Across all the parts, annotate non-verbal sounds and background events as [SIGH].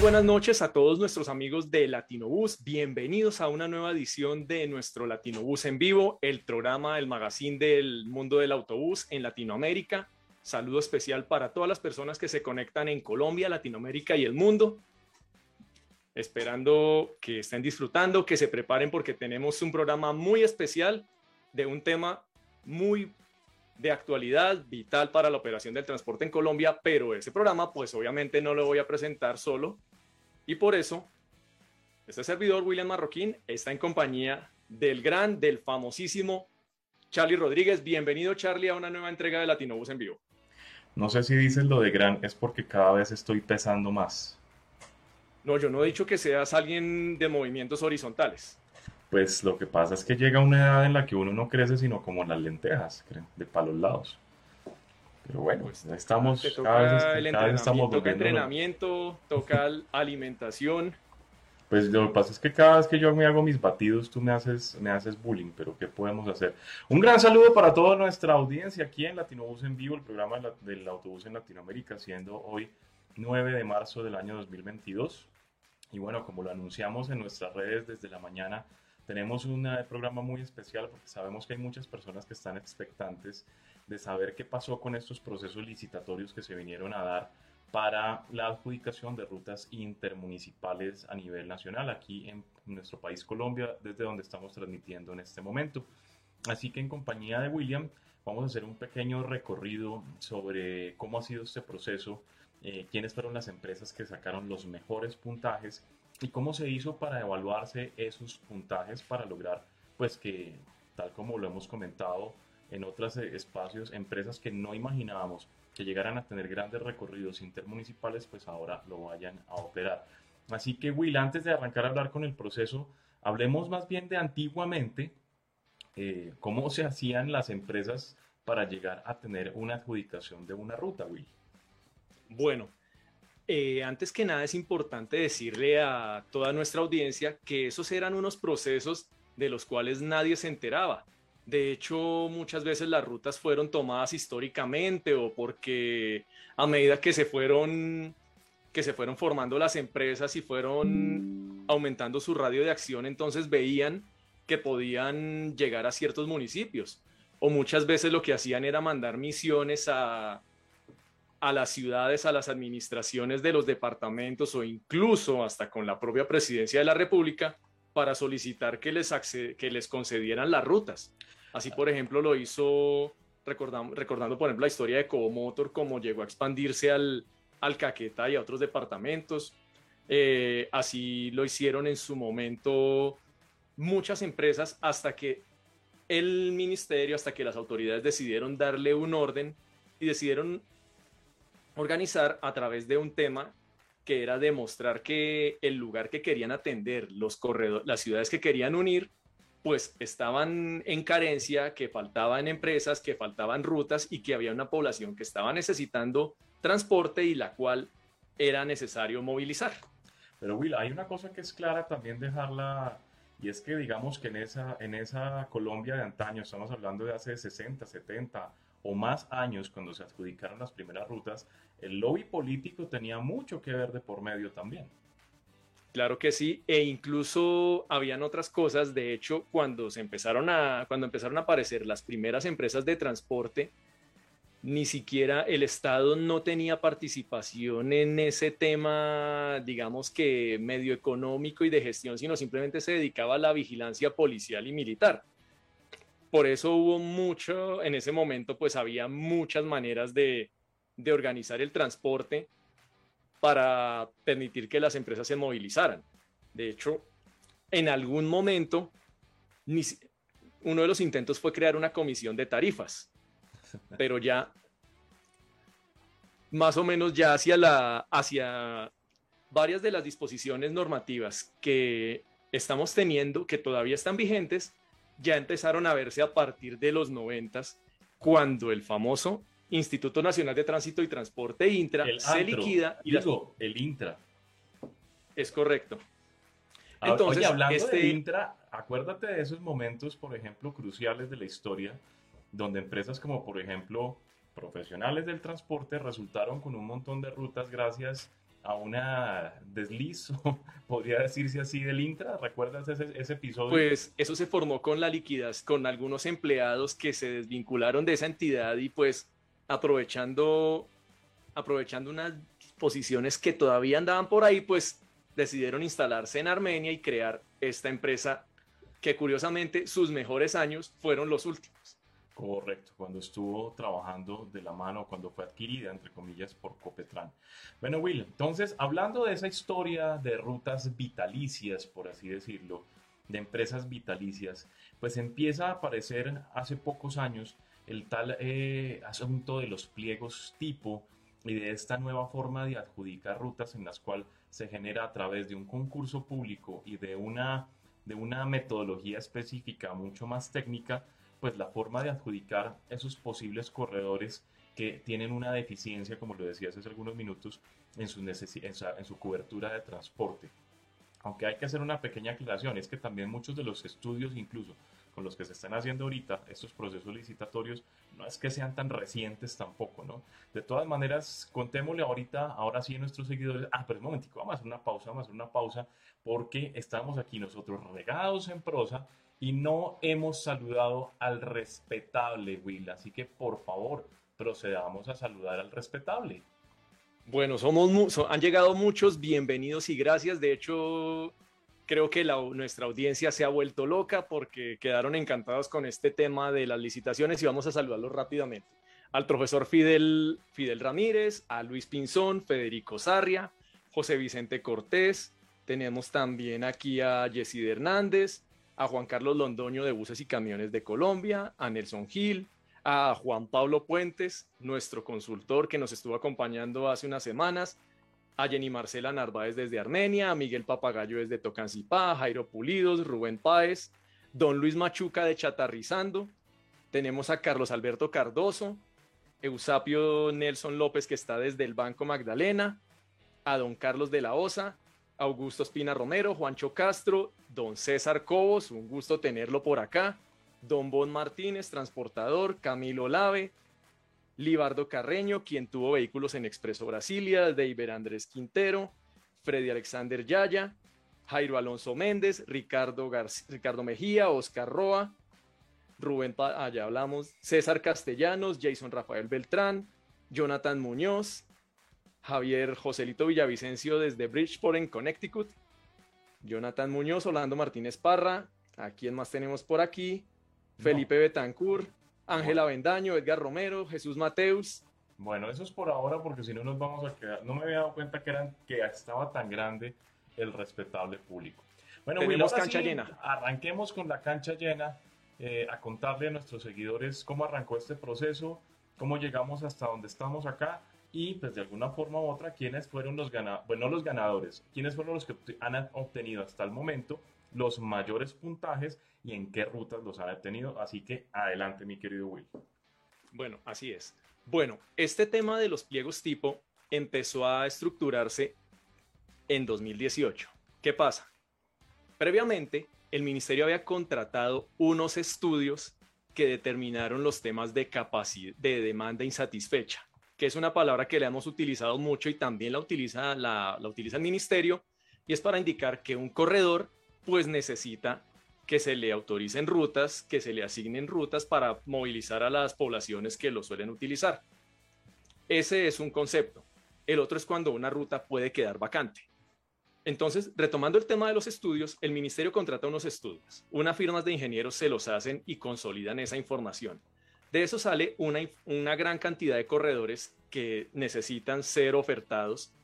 Buenas noches a todos nuestros amigos de Latinobús. Bienvenidos a una nueva edición de nuestro Latinobús en vivo, el programa, el magazine del mundo del autobús en Latinoamérica. Saludo especial para todas las personas que se conectan en Colombia, Latinoamérica y el mundo. Esperando que estén disfrutando, que se preparen porque tenemos un programa muy especial de un tema muy de actualidad vital para la operación del transporte en Colombia, pero ese programa pues obviamente no lo voy a presentar solo y por eso este servidor William Marroquín está en compañía del gran, del famosísimo Charlie Rodríguez. Bienvenido Charlie a una nueva entrega de Latinobus en vivo. No sé si dices lo de gran, es porque cada vez estoy pesando más. No, yo no he dicho que seas alguien de movimientos horizontales. Pues lo que pasa es que llega una edad en la que uno no crece sino como las lentejas, de palos lados. Pero bueno, pues estamos cada vez, el estamos toca entrenamiento, toca [LAUGHS] alimentación. Pues lo que pasa es que cada vez que yo me hago mis batidos, tú me haces, me haces bullying, pero ¿qué podemos hacer? Un gran saludo para toda nuestra audiencia aquí en Latinobús en Vivo, el programa del autobús en Latinoamérica, siendo hoy 9 de marzo del año 2022. Y bueno, como lo anunciamos en nuestras redes desde la mañana, tenemos un programa muy especial porque sabemos que hay muchas personas que están expectantes de saber qué pasó con estos procesos licitatorios que se vinieron a dar para la adjudicación de rutas intermunicipales a nivel nacional aquí en nuestro país Colombia, desde donde estamos transmitiendo en este momento. Así que en compañía de William vamos a hacer un pequeño recorrido sobre cómo ha sido este proceso, eh, quiénes fueron las empresas que sacaron los mejores puntajes y cómo se hizo para evaluarse esos puntajes para lograr pues que tal como lo hemos comentado en otros eh, espacios empresas que no imaginábamos que llegaran a tener grandes recorridos intermunicipales pues ahora lo vayan a operar así que Will antes de arrancar a hablar con el proceso hablemos más bien de antiguamente eh, cómo se hacían las empresas para llegar a tener una adjudicación de una ruta Will bueno eh, antes que nada es importante decirle a toda nuestra audiencia que esos eran unos procesos de los cuales nadie se enteraba. De hecho, muchas veces las rutas fueron tomadas históricamente o porque a medida que se fueron que se fueron formando las empresas y fueron aumentando su radio de acción, entonces veían que podían llegar a ciertos municipios. O muchas veces lo que hacían era mandar misiones a, a las ciudades, a las administraciones de los departamentos o incluso hasta con la propia presidencia de la República para solicitar que les, que les concedieran las rutas. Así, por ejemplo, lo hizo, recordando, recordando por ejemplo, la historia de Comotor, cómo llegó a expandirse al, al Caquetá y a otros departamentos. Eh, así lo hicieron en su momento muchas empresas hasta que el ministerio, hasta que las autoridades decidieron darle un orden y decidieron organizar a través de un tema que era demostrar que el lugar que querían atender, los corredores, las ciudades que querían unir, pues estaban en carencia, que faltaban empresas, que faltaban rutas y que había una población que estaba necesitando transporte y la cual era necesario movilizar. Pero Will, hay una cosa que es clara también dejarla, y es que digamos que en esa, en esa Colombia de antaño, estamos hablando de hace 60, 70 o más años cuando se adjudicaron las primeras rutas, el lobby político tenía mucho que ver de por medio también. Claro que sí, e incluso habían otras cosas. De hecho, cuando se empezaron a, cuando empezaron a aparecer las primeras empresas de transporte, ni siquiera el Estado no tenía participación en ese tema, digamos que medio económico y de gestión, sino simplemente se dedicaba a la vigilancia policial y militar. Por eso hubo mucho, en ese momento, pues había muchas maneras de, de organizar el transporte para permitir que las empresas se movilizaran. De hecho, en algún momento, uno de los intentos fue crear una comisión de tarifas, [LAUGHS] pero ya más o menos ya hacia, la, hacia varias de las disposiciones normativas que estamos teniendo, que todavía están vigentes, ya empezaron a verse a partir de los noventas, cuando el famoso Instituto Nacional de Tránsito y Transporte Intra se liquida. Y digo, el Intra. Es correcto. Ah, Entonces, hablando este... Intra, acuérdate de esos momentos, por ejemplo, cruciales de la historia, donde empresas como, por ejemplo, profesionales del transporte resultaron con un montón de rutas gracias a una desliz, [LAUGHS] podría decirse así, del Intra. ¿Recuerdas ese, ese, episodio? Pues eso se formó con la liquidez, con algunos empleados que se desvincularon de esa entidad y pues aprovechando, aprovechando unas posiciones que todavía andaban por ahí, pues decidieron instalarse en Armenia y crear esta empresa que curiosamente sus mejores años fueron los últimos. Correcto, cuando estuvo trabajando de la mano, cuando fue adquirida, entre comillas, por Copetran. Bueno, Will, entonces, hablando de esa historia de rutas vitalicias, por así decirlo, de empresas vitalicias, pues empieza a aparecer hace pocos años el tal eh, asunto de los pliegos tipo y de esta nueva forma de adjudicar rutas en las cuales se genera a través de un concurso público y de una, de una metodología específica mucho más técnica, pues la forma de adjudicar esos posibles corredores que tienen una deficiencia, como lo decías hace algunos minutos, en su, en su cobertura de transporte. Aunque hay que hacer una pequeña aclaración, es que también muchos de los estudios, incluso con los que se están haciendo ahorita estos procesos licitatorios, no es que sean tan recientes tampoco, ¿no? De todas maneras, contémosle ahorita, ahora sí a nuestros seguidores, ah, pero un momentico, vamos a hacer una pausa, vamos a hacer una pausa, porque estamos aquí nosotros regados en prosa y no hemos saludado al respetable, Will. Así que por favor, procedamos a saludar al respetable. Bueno, somos han llegado muchos, bienvenidos y gracias. De hecho, creo que nuestra audiencia se ha vuelto loca porque quedaron encantados con este tema de las licitaciones y vamos a saludarlos rápidamente. Al profesor Fidel, Ramírez, a Luis Pinzón, Federico Sarria, José Vicente Cortés, tenemos también aquí a Jessy Hernández, a Juan Carlos Londoño de Buses y Camiones de Colombia, a Nelson Gil, a Juan Pablo Puentes, nuestro consultor que nos estuvo acompañando hace unas semanas, a Jenny Marcela Narváez desde Armenia, a Miguel Papagayo desde Tocancipá, Jairo Pulidos, Rubén Páez, don Luis Machuca de Chatarrizando, tenemos a Carlos Alberto Cardoso, Eusapio Nelson López que está desde el Banco Magdalena, a don Carlos de la Osa, Augusto Espina Romero, Juancho Castro, don César Cobos, un gusto tenerlo por acá, don Bon Martínez, transportador, Camilo Lave, Libardo Carreño, quien tuvo vehículos en Expreso Brasilia, David Andrés Quintero, Freddy Alexander Yaya, Jairo Alonso Méndez, Ricardo, Ricardo Mejía, Oscar Roa, Rubén, allá hablamos, César Castellanos, Jason Rafael Beltrán, Jonathan Muñoz, Javier Joselito Villavicencio desde Bridgeport en Connecticut, Jonathan Muñoz, Orlando Martínez Parra, ¿a quién más tenemos por aquí? Felipe Betancourt, Ángela Bendaño, Edgar Romero, Jesús Mateus. Bueno, eso es por ahora porque si no nos vamos a quedar. No me había dado cuenta que, eran, que estaba tan grande el respetable público. Bueno, tenemos cancha llena. Arranquemos con la cancha llena eh, a contarle a nuestros seguidores cómo arrancó este proceso, cómo llegamos hasta donde estamos acá y pues de alguna forma u otra quiénes fueron los ganadores, bueno, los ganadores, quiénes fueron los que han obtenido hasta el momento los mayores puntajes y en qué rutas los han obtenido. Así que adelante, mi querido Will. Bueno, así es. Bueno, este tema de los pliegos tipo empezó a estructurarse en 2018. ¿Qué pasa? Previamente, el ministerio había contratado unos estudios que determinaron los temas de capacidad de demanda insatisfecha que es una palabra que le hemos utilizado mucho y también la utiliza, la, utiliza el ministerio, y es para indicar que un corredor pues necesita que se le autoricen rutas, que se le asignen rutas para movilizar a las poblaciones que lo suelen utilizar. Ese es un concepto. El otro es cuando una ruta puede quedar vacante. Entonces, retomando el tema de los estudios, el ministerio contrata unos estudios. Unas firmas de ingenieros se los hacen y consolidan esa información. De eso sale una, una gran cantidad de corredores que necesitan ser ofertados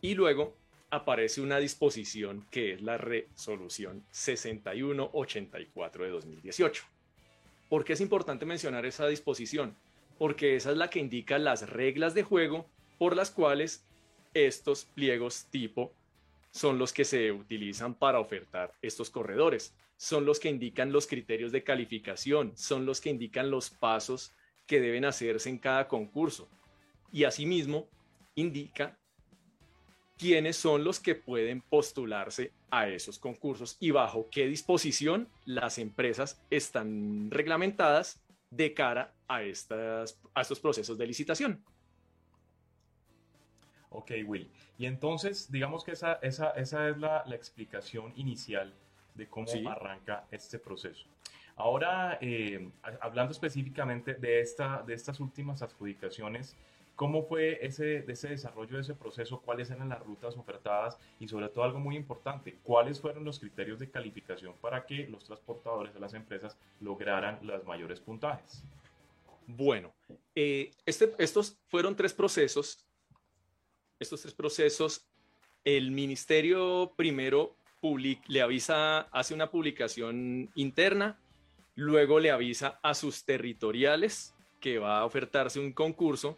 y luego aparece una disposición que es la resolución 6184 de 2018. ¿Por qué es importante mencionar esa disposición? Porque esa es la que indica las reglas de juego por las cuales estos pliegos tipo son los que se utilizan para ofertar estos corredores son los que indican los criterios de calificación, son los que indican los pasos que deben hacerse en cada concurso. Y asimismo, indica quiénes son los que pueden postularse a esos concursos y bajo qué disposición las empresas están reglamentadas de cara a, estas, a estos procesos de licitación. Ok, Will. Y entonces, digamos que esa, esa, esa es la, la explicación inicial de cómo arranca este proceso. Ahora, eh, hablando específicamente de, esta, de estas últimas adjudicaciones, ¿cómo fue ese, ese desarrollo de ese proceso? ¿Cuáles eran las rutas ofertadas? Y sobre todo algo muy importante, ¿cuáles fueron los criterios de calificación para que los transportadores de las empresas lograran los mayores puntajes? Bueno, eh, este, estos fueron tres procesos. Estos tres procesos, el ministerio primero le avisa, hace una publicación interna, luego le avisa a sus territoriales que va a ofertarse un concurso,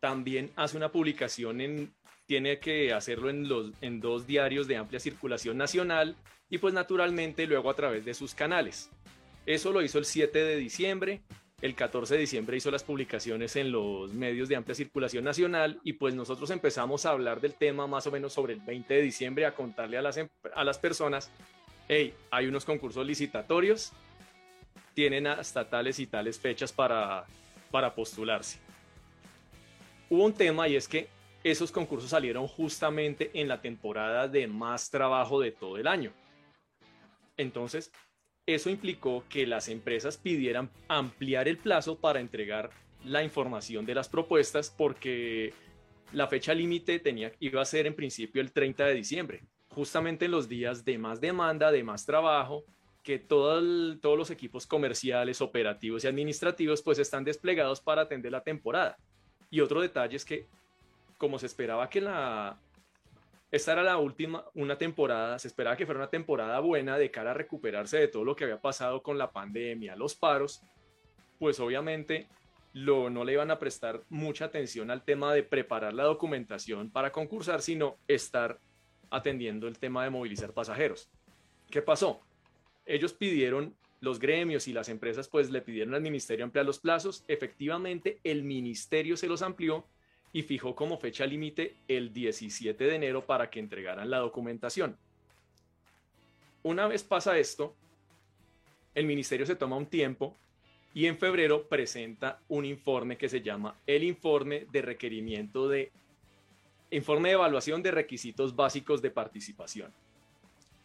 también hace una publicación en, tiene que hacerlo en, los, en dos diarios de amplia circulación nacional y pues naturalmente luego a través de sus canales. Eso lo hizo el 7 de diciembre, el 14 de diciembre hizo las publicaciones en los medios de amplia circulación nacional y pues nosotros empezamos a hablar del tema más o menos sobre el 20 de diciembre, a contarle a las, em, a las personas, hey, hay unos concursos licitatorios, tienen hasta tales y tales fechas para, para postularse. Hubo un tema y es que esos concursos salieron justamente en la temporada de más trabajo de todo el año. Entonces, eso implicó que las empresas pidieran ampliar el plazo para entregar la información de las propuestas porque la fecha límite tenía iba a ser en principio el 30 de diciembre, justamente en los días de más demanda, de más trabajo, que todos los equipos comerciales, operativos y administrativos pues están desplegados para atender la temporada. Y otro detalle es que como se esperaba que la esta era la última, una temporada, se esperaba que fuera una temporada buena de cara a recuperarse de todo lo que había pasado con la pandemia, los paros, pues obviamente lo, no le iban a prestar mucha atención al tema de preparar la documentación para concursar, sino estar atendiendo el tema de movilizar pasajeros. ¿Qué pasó? Ellos pidieron, los gremios y las empresas pues le pidieron al ministerio ampliar los plazos, efectivamente el ministerio se los amplió y fijó como fecha límite el 17 de enero para que entregaran la documentación. Una vez pasa esto, el ministerio se toma un tiempo y en febrero presenta un informe que se llama el informe de requerimiento de informe de evaluación de requisitos básicos de participación.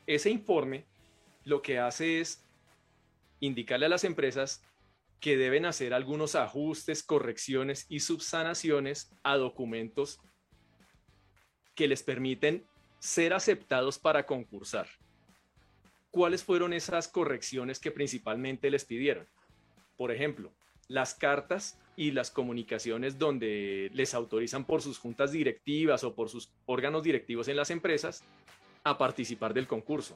Ese informe lo que hace es indicarle a las empresas que deben hacer algunos ajustes, correcciones y subsanaciones a documentos que les permiten ser aceptados para concursar. ¿Cuáles fueron esas correcciones que principalmente les pidieron? Por ejemplo, las cartas y las comunicaciones donde les autorizan por sus juntas directivas o por sus órganos directivos en las empresas a participar del concurso.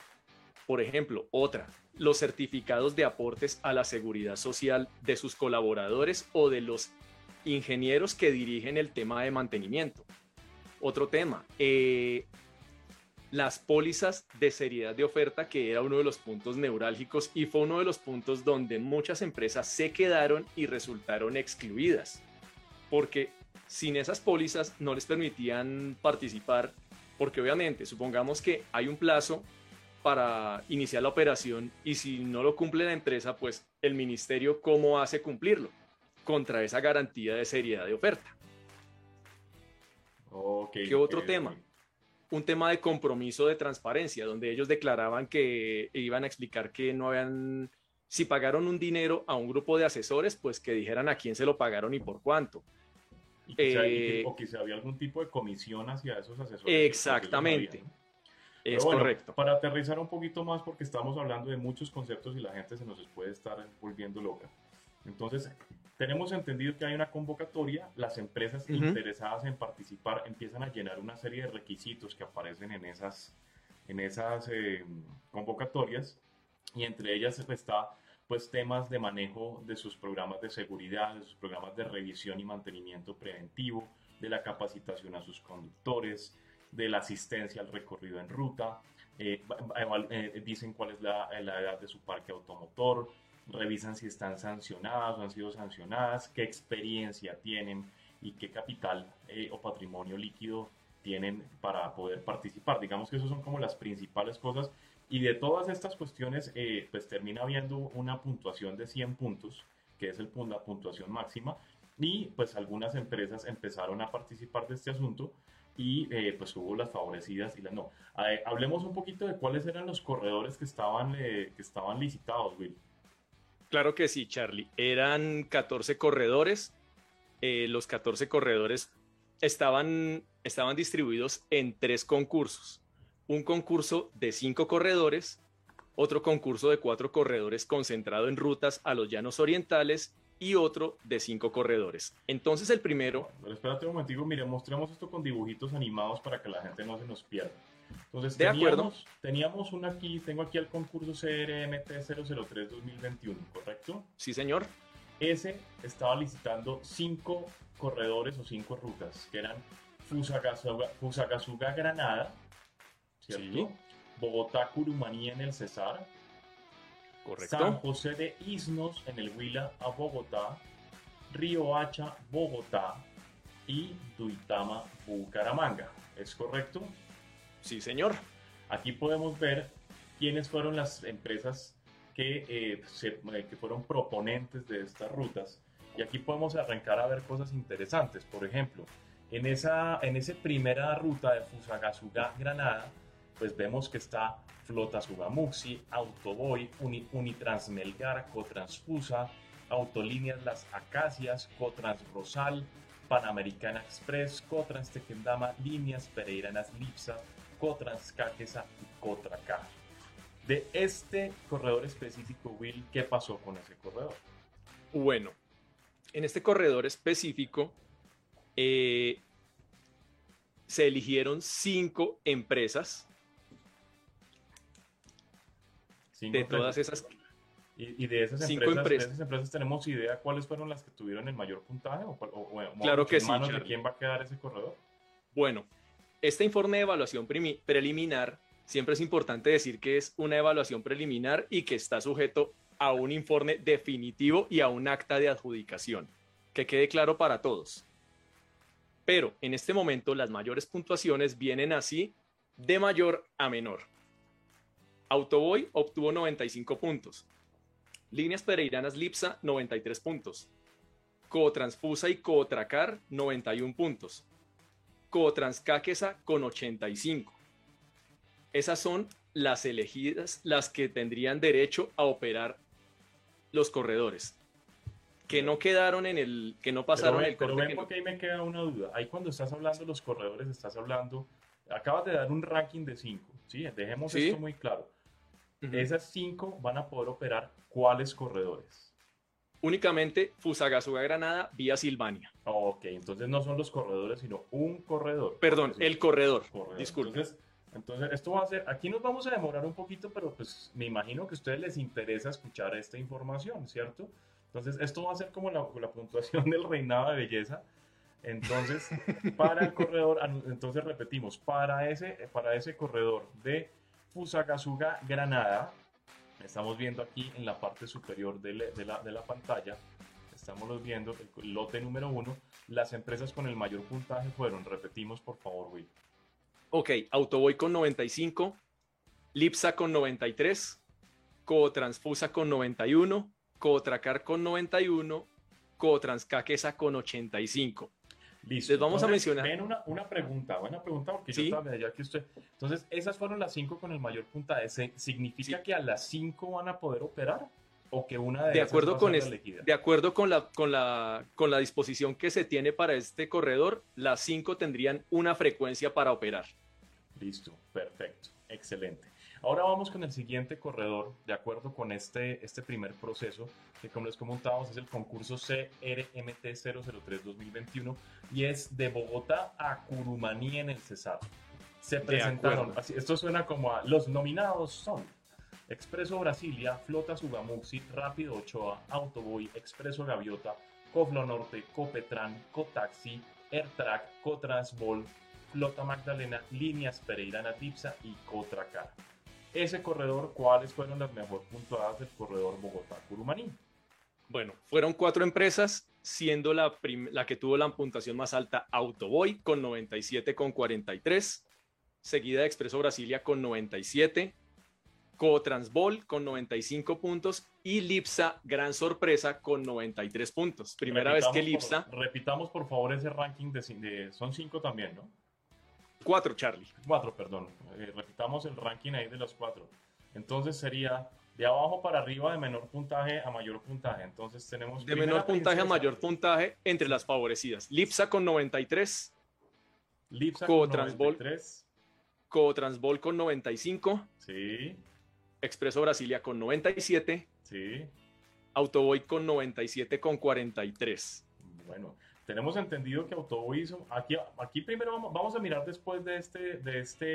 Por ejemplo, otra, los certificados de aportes a la seguridad social de sus colaboradores o de los ingenieros que dirigen el tema de mantenimiento. Otro tema, eh, las pólizas de seriedad de oferta, que era uno de los puntos neurálgicos y fue uno de los puntos donde muchas empresas se quedaron y resultaron excluidas, porque sin esas pólizas no les permitían participar, porque obviamente supongamos que hay un plazo para iniciar la operación y si no lo cumple la empresa, pues el ministerio cómo hace cumplirlo contra esa garantía de seriedad de oferta. ¿Qué otro tema? Un tema de compromiso de transparencia, donde ellos declaraban que iban a explicar que no habían, si pagaron un dinero a un grupo de asesores, pues que dijeran a quién se lo pagaron y por cuánto. Y que, o que si había algún tipo de comisión hacia esos asesores. Exactamente. Es correcto. Para aterrizar un poquito más, porque estamos hablando de muchos conceptos y la gente se nos puede estar volviendo loca. Entonces, tenemos entendido que hay una convocatoria, las empresas interesadas en participar empiezan a llenar una serie de requisitos que aparecen en esas, en esas eh, convocatorias y entre ellas está pues temas de manejo de sus programas de seguridad, de sus programas de revisión y mantenimiento preventivo, de la capacitación a sus conductores, de la asistencia al recorrido en ruta, eh, eh, dicen cuál es la, edad de su parque automotor, revisan si están sancionadas o han sido sancionadas, qué experiencia tienen y qué capital eh, o patrimonio líquido tienen para poder participar. Digamos que esas son como las principales cosas. Y de todas estas cuestiones, pues termina habiendo una puntuación de 100 puntos, que es el, la puntuación máxima, Y pues algunas empresas empezaron a participar de este asunto y eh, pues hubo las favorecidas y las no. hablemos un poquito de cuáles eran los corredores que estaban, eh, que estaban licitados, Will. Claro que sí, Charlie. Eran 14 corredores. Eh, los 14 corredores estaban, estaban distribuidos en tres concursos. Un concurso de cinco corredores, otro concurso de cuatro corredores concentrado en rutas a los llanos orientales y otro de cinco corredores. Entonces el primero... Pero espérate un momentico, mire, mostremos esto con dibujitos animados para que la gente no se nos pierda. Entonces, de teníamos, acuerdo. Teníamos una aquí, tengo aquí el concurso CRMT 003 2021, ¿correcto? Sí, señor. Ese estaba licitando cinco corredores o cinco rutas, que eran Fusagasugá, Granada, ¿cierto? Bogotá Curumaní en el Cesar, Correcto. San José de Isnos en el Huila a Bogotá, Río Hacha, Bogotá y Duitama, Bucaramanga. ¿Es correcto? Sí, señor. Aquí podemos ver quiénes fueron las empresas que, eh, eh, que fueron proponentes de estas rutas. Y aquí podemos arrancar a ver cosas interesantes. Por ejemplo, en esa en esa primera ruta de Fusagasugá, Granada, pues vemos que está Flota Sugamuxi, Autoboy, Unitransmelgar, Cotransfusa, Autolíneas Las Acacias, Cotrans Rosal, Panamericana Express, Cotrans Tequendama, Líneas Pereiranas Lipsa, Cotrans Caquesa y Cotracar. De este corredor específico, Will, ¿qué pasó con ese corredor? Bueno, en este corredor específico eh, se eligieron cinco empresas de todas esas. Y, de, esas empresas, tenemos idea cuáles fueron las que tuvieron el mayor puntaje o, claro que sí, de quién va a quedar ese corredor. Bueno, este informe de evaluación preliminar siempre es importante decir que es una evaluación preliminar y que está sujeto a un informe definitivo y a un acta de adjudicación. Que quede claro para todos. Pero en este momento las mayores puntuaciones vienen así de mayor a menor. Autoboy obtuvo 95 puntos. Líneas Pereiranas Lipsa, 93 puntos. Cotransfusa y Cotracar, 91 puntos. Cotranscaquesa con 85. Esas son las elegidas, las que tendrían derecho a operar los corredores. Que no quedaron en el, que no pasaron el Pero ven porque ahí me queda una duda. Ahí cuando estás hablando de los corredores, estás hablando, acabas de dar un ranking de 5, ¿sí? Dejemos esto muy claro esas cinco van a poder operar cuáles corredores. Únicamente Fusagasugá Granada vía Silvania. Ok, entonces no son los corredores, sino un corredor. Perdón, el corredor. Disculpe. Entonces, esto va a ser, aquí nos vamos a demorar un poquito, pero pues me imagino que a ustedes les interesa escuchar esta información, ¿cierto? Entonces, esto va a ser como la, la puntuación del reinado de belleza. Entonces, para el corredor, [LAUGHS] entonces repetimos, para ese, para ese corredor de Fusagasugá Granada. Estamos viendo aquí en la parte superior de, la, pantalla, estamos viendo el lote número uno. Las empresas con el mayor puntaje fueron, repetimos por favor, Will. Ok, Autoboy con 95, Lipsa con 93, Cotransfusa con 91, Cotracar con 91, Cotranscaquesa con 85. Listo. Les vamos a mencionar. Ven una, una pregunta, buena pregunta, porque yo estaba allá que usted. Entonces, esas fueron las cinco con el mayor puntaje. ¿Significa que a las cinco van a poder operar? ¿O que una de, de acuerdo con De acuerdo con la, con, la, con la disposición que se tiene para este corredor, las cinco tendrían una frecuencia para operar. Listo, perfecto, excelente. Ahora vamos con el siguiente corredor, de acuerdo con este, este primer proceso, que como les comentábamos es el concurso CRMT 003 2021 y es de Bogotá a Curumaní en el Cesar. Se presentaron, así, esto suena como a los nominados son Expreso Brasilia, Flota Sugamuxi, Rápido Ochoa, Autoboy, Expreso Gaviota, Coflo Norte, Copetran, Cotaxi, AirTrack, Cotransbol, Flota Magdalena, Líneas Pereirana Tipsa y Cotracar ese corredor, ¿cuáles fueron las mejor puntuadas del corredor Bogotá-Curumaní? Bueno, fueron cuatro empresas, siendo la, la que tuvo la puntuación más alta Autoboy con 97,43, seguida de Expreso Brasilia con 97, Cotransbol con 95 puntos y Lipsa, gran sorpresa, con 93 puntos. Primera vez que Lipsa. repitamos por favor ese ranking de, son cinco también, ¿no? Cuatro, Charlie. Cuatro, perdón. Eh, repitamos el ranking ahí de los cuatro. Entonces sería de abajo para arriba de menor puntaje a mayor puntaje. Entonces tenemos... De menor puntaje a mayor puntaje entre las favorecidas. Lipsa con 93. Lipsa con 93. Cotransbol con 95. Sí. Expreso Brasilia con 97. Sí. Autoboy con 97 con 43. Bueno, tenemos entendido que Autoboy. Aquí, aquí primero vamos, vamos, a mirar después de este, de, este,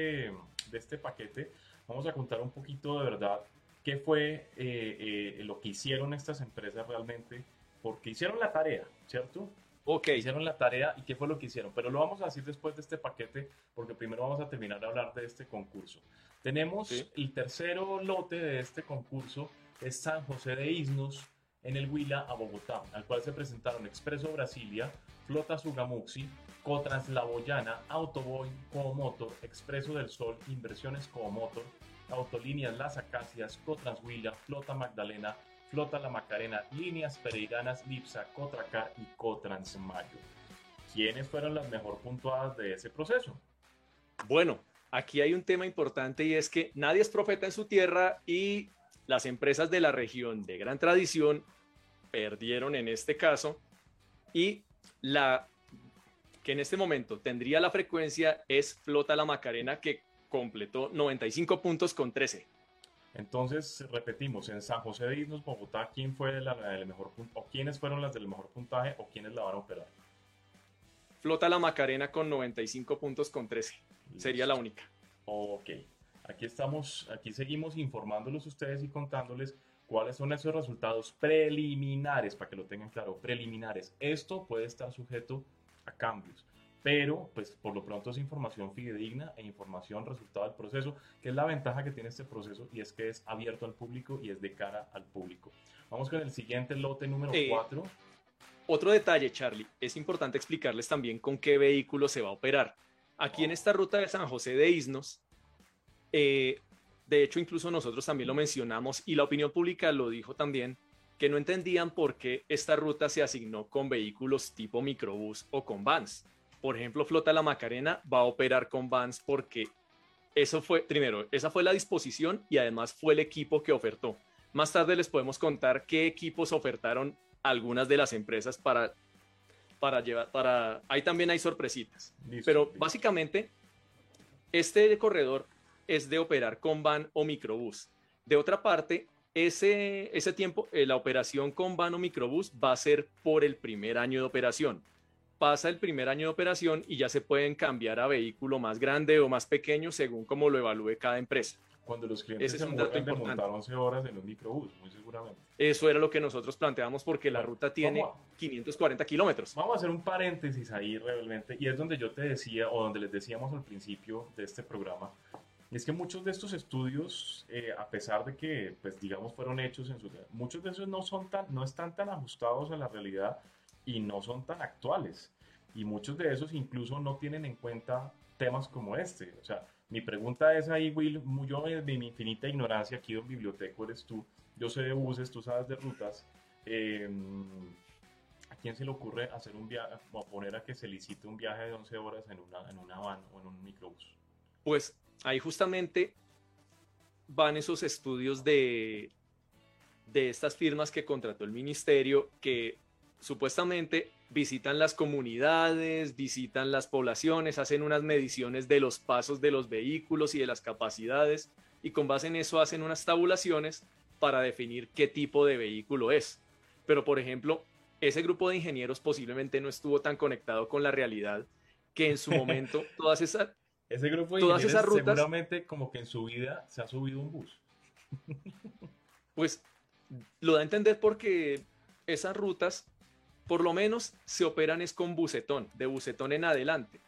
de este paquete. Vamos a contar un poquito de verdad qué fue eh, eh, lo que hicieron estas empresas realmente, porque hicieron la tarea, ¿cierto? Ok. Hicieron la tarea y qué fue lo que hicieron. Pero lo vamos a decir después de este paquete, porque primero vamos a terminar de hablar de este concurso. Tenemos el tercero lote de este concurso, es San José de Isnos, en el Huila a Bogotá, al cual se presentaron Expreso Brasilia, Flota Sugamuxi, Cotrans La Boyana, Autoboy, Comotor, Expreso del Sol, Inversiones Comotor, Autolíneas Las Acacias, Cotrans Huila, Flota Magdalena, Flota La Macarena, Líneas Pereiranas, Lipsa, Cotracar y Cotrans Mayo. ¿Quiénes fueron las mejor puntuadas de ese proceso? Bueno, aquí hay un tema importante y es que nadie es profeta en su tierra y las empresas de la región de gran tradición perdieron en este caso y la que en este momento tendría la frecuencia es Flota La Macarena que completó 95 puntos con 13. Entonces, repetimos, en San José de Isnos, Bogotá, ¿quién fue la, del mejor o quiénes fueron las del mejor puntaje o quiénes la van a operar? Flota La Macarena con 95 puntos con 13. Sería la única. Ok. Aquí estamos, aquí seguimos informándolos ustedes y contándoles cuáles son esos resultados preliminares, para que lo tengan claro, preliminares. Esto puede estar sujeto a cambios pero pues por lo pronto es información fidedigna e información resultado del proceso, que es la ventaja que tiene este proceso y es que es abierto al público y es de cara al público. Vamos con el siguiente lote número 4. otro detalle, Charlie, es importante explicarles también con qué vehículo se va a operar. Aquí en esta ruta de San José de Isnos, eh, de hecho incluso nosotros también lo mencionamos y la opinión pública lo dijo también, que no entendían por qué esta ruta se asignó con vehículos tipo microbús o con vans por ejemplo, Flota La Macarena va a operar con Vans porque eso fue, primero, esa fue la disposición y además fue el equipo que ofertó. Más tarde les podemos contar qué equipos ofertaron algunas de las empresas para, para llevar, para, ahí también hay sorpresitas. Pero básicamente, este corredor es de operar con van o microbús. De otra parte, ese, ese tiempo, eh, la operación con van o microbús va a ser por el primer año de operación pasa el primer año de operación y ya se pueden cambiar a vehículo más grande o más pequeño según como lo evalúe cada empresa. Cuando los clientes Ese es un dato importante. montar 11 horas en un microbús, muy seguramente. Eso era lo que nosotros planteamos porque la ruta tiene 540 kilómetros. Vamos a hacer un paréntesis ahí realmente y es donde yo te decía o donde les decíamos al principio de este programa es que muchos de estos estudios, eh, a pesar de que, pues digamos, fueron hechos en su... Muchos de esos no, son tan, no están tan ajustados a la realidad y no son tan actuales. Y muchos de esos incluso no tienen en cuenta temas como este. O sea, mi pregunta es ahí, Will, yo de mi infinita ignorancia, aquí en biblioteco eres tú, yo sé de buses, tú sabes de rutas. Em, ¿A quién se le ocurre hacer un viaje, o poner a que se licite un viaje de 11 horas en una, en una van o en un microbús? Pues ahí justamente van esos estudios de, de estas firmas que contrató el ministerio que supuestamente visitan las comunidades, visitan las poblaciones, hacen unas mediciones de los pasos de los vehículos y de las capacidades y con base en eso hacen unas tabulaciones para definir qué tipo de vehículo es. Pero por ejemplo, ese grupo de ingenieros posiblemente no estuvo tan conectado con la realidad que en su [LAUGHS] momento todas esas ese grupo de todas esas rutas seguramente como que en su vida se ha subido un bus. [LAUGHS] Pues lo da a entender porque esas rutas por lo menos se operan es con bucetón, de bucetón en adelante.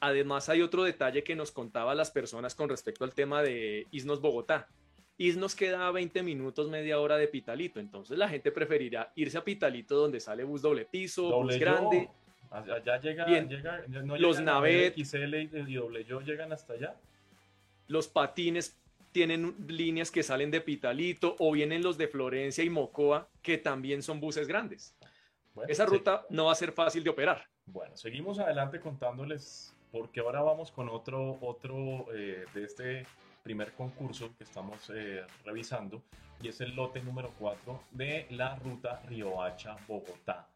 Además hay otro detalle que nos contaba las personas con respecto al tema de Isnos Bogotá. Isnos queda a 20 minutos, media hora de Pitalito, entonces la gente preferirá irse a Pitalito donde sale bus doble piso, bus grande. Allá llega, llega los Navet XL y doble yo llegan hasta allá. Los patines tienen líneas que salen de Pitalito o vienen los de Florencia y Mocoa, que también son buses grandes. Esa ruta no va a ser fácil de operar. Bueno, seguimos adelante contándoles, porque ahora vamos con otro, otro eh, de este primer concurso que estamos eh, revisando, y es el lote número 4 de la ruta Riohacha-Bogotá,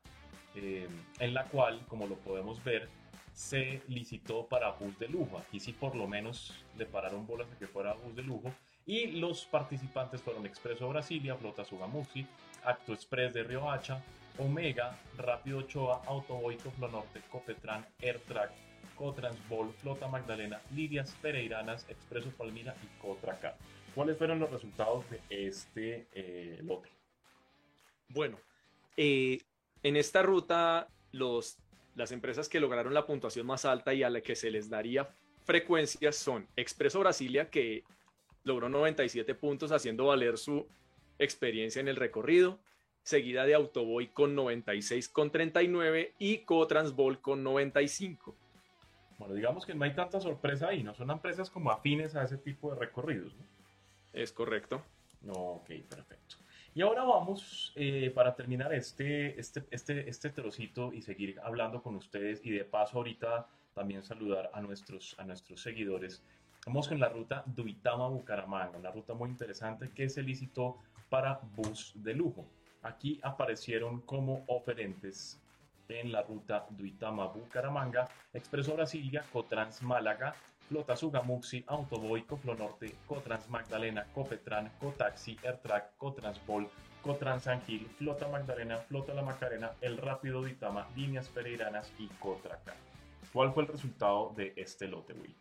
eh, en la cual, como lo podemos ver, se licitó para bus de lujo. Aquí sí por lo menos le pararon bolas de que fuera bus de lujo. Y los participantes fueron Expreso Brasilia, Flota Sugamuxi, Acto Express de Riohacha, Omega, Rápido Ochoa, Autoboy, Norte, Copetran, AirTrack, Cotransbol, Flota Magdalena, Lidias Pereiranas, Expreso Palmira y Cotracar. ¿Cuáles fueron los resultados de este eh, lote? Bueno, eh, en esta ruta los las empresas que lograron la puntuación más alta y a la que se les daría frecuencias son Expreso Brasilia, que logró 97 puntos haciendo valer su experiencia en el recorrido, seguida de Autoboy con 96 con 39 y Cotransbol con 95. Bueno, digamos que no hay tanta sorpresa ahí, no son empresas como afines a ese tipo de recorridos. ¿no? Es correcto. No, ok, perfecto. Y ahora vamos, eh, para terminar este, este, este, este trocito y seguir hablando con ustedes y de paso ahorita también saludar a nuestros, a nuestros seguidores. Vamos con la ruta Duitama-Bucaramanga, una ruta muy interesante que se licitó para bus de lujo. Aquí aparecieron como oferentes en la ruta Duitama-Bucaramanga, Expreso Brasilia, Cotrans Málaga, Flota Sugamuxi, Autoboy, Coflonorte, Cotrans Magdalena, Copetran, Cotaxi, Airtrack, Cotransbol, Cotrans Angil, Flota Magdalena, Flota La Macarena, El Rápido Ditama, Líneas Pereiranas y Cotraca. ¿Cuál fue el resultado de este lote, Will?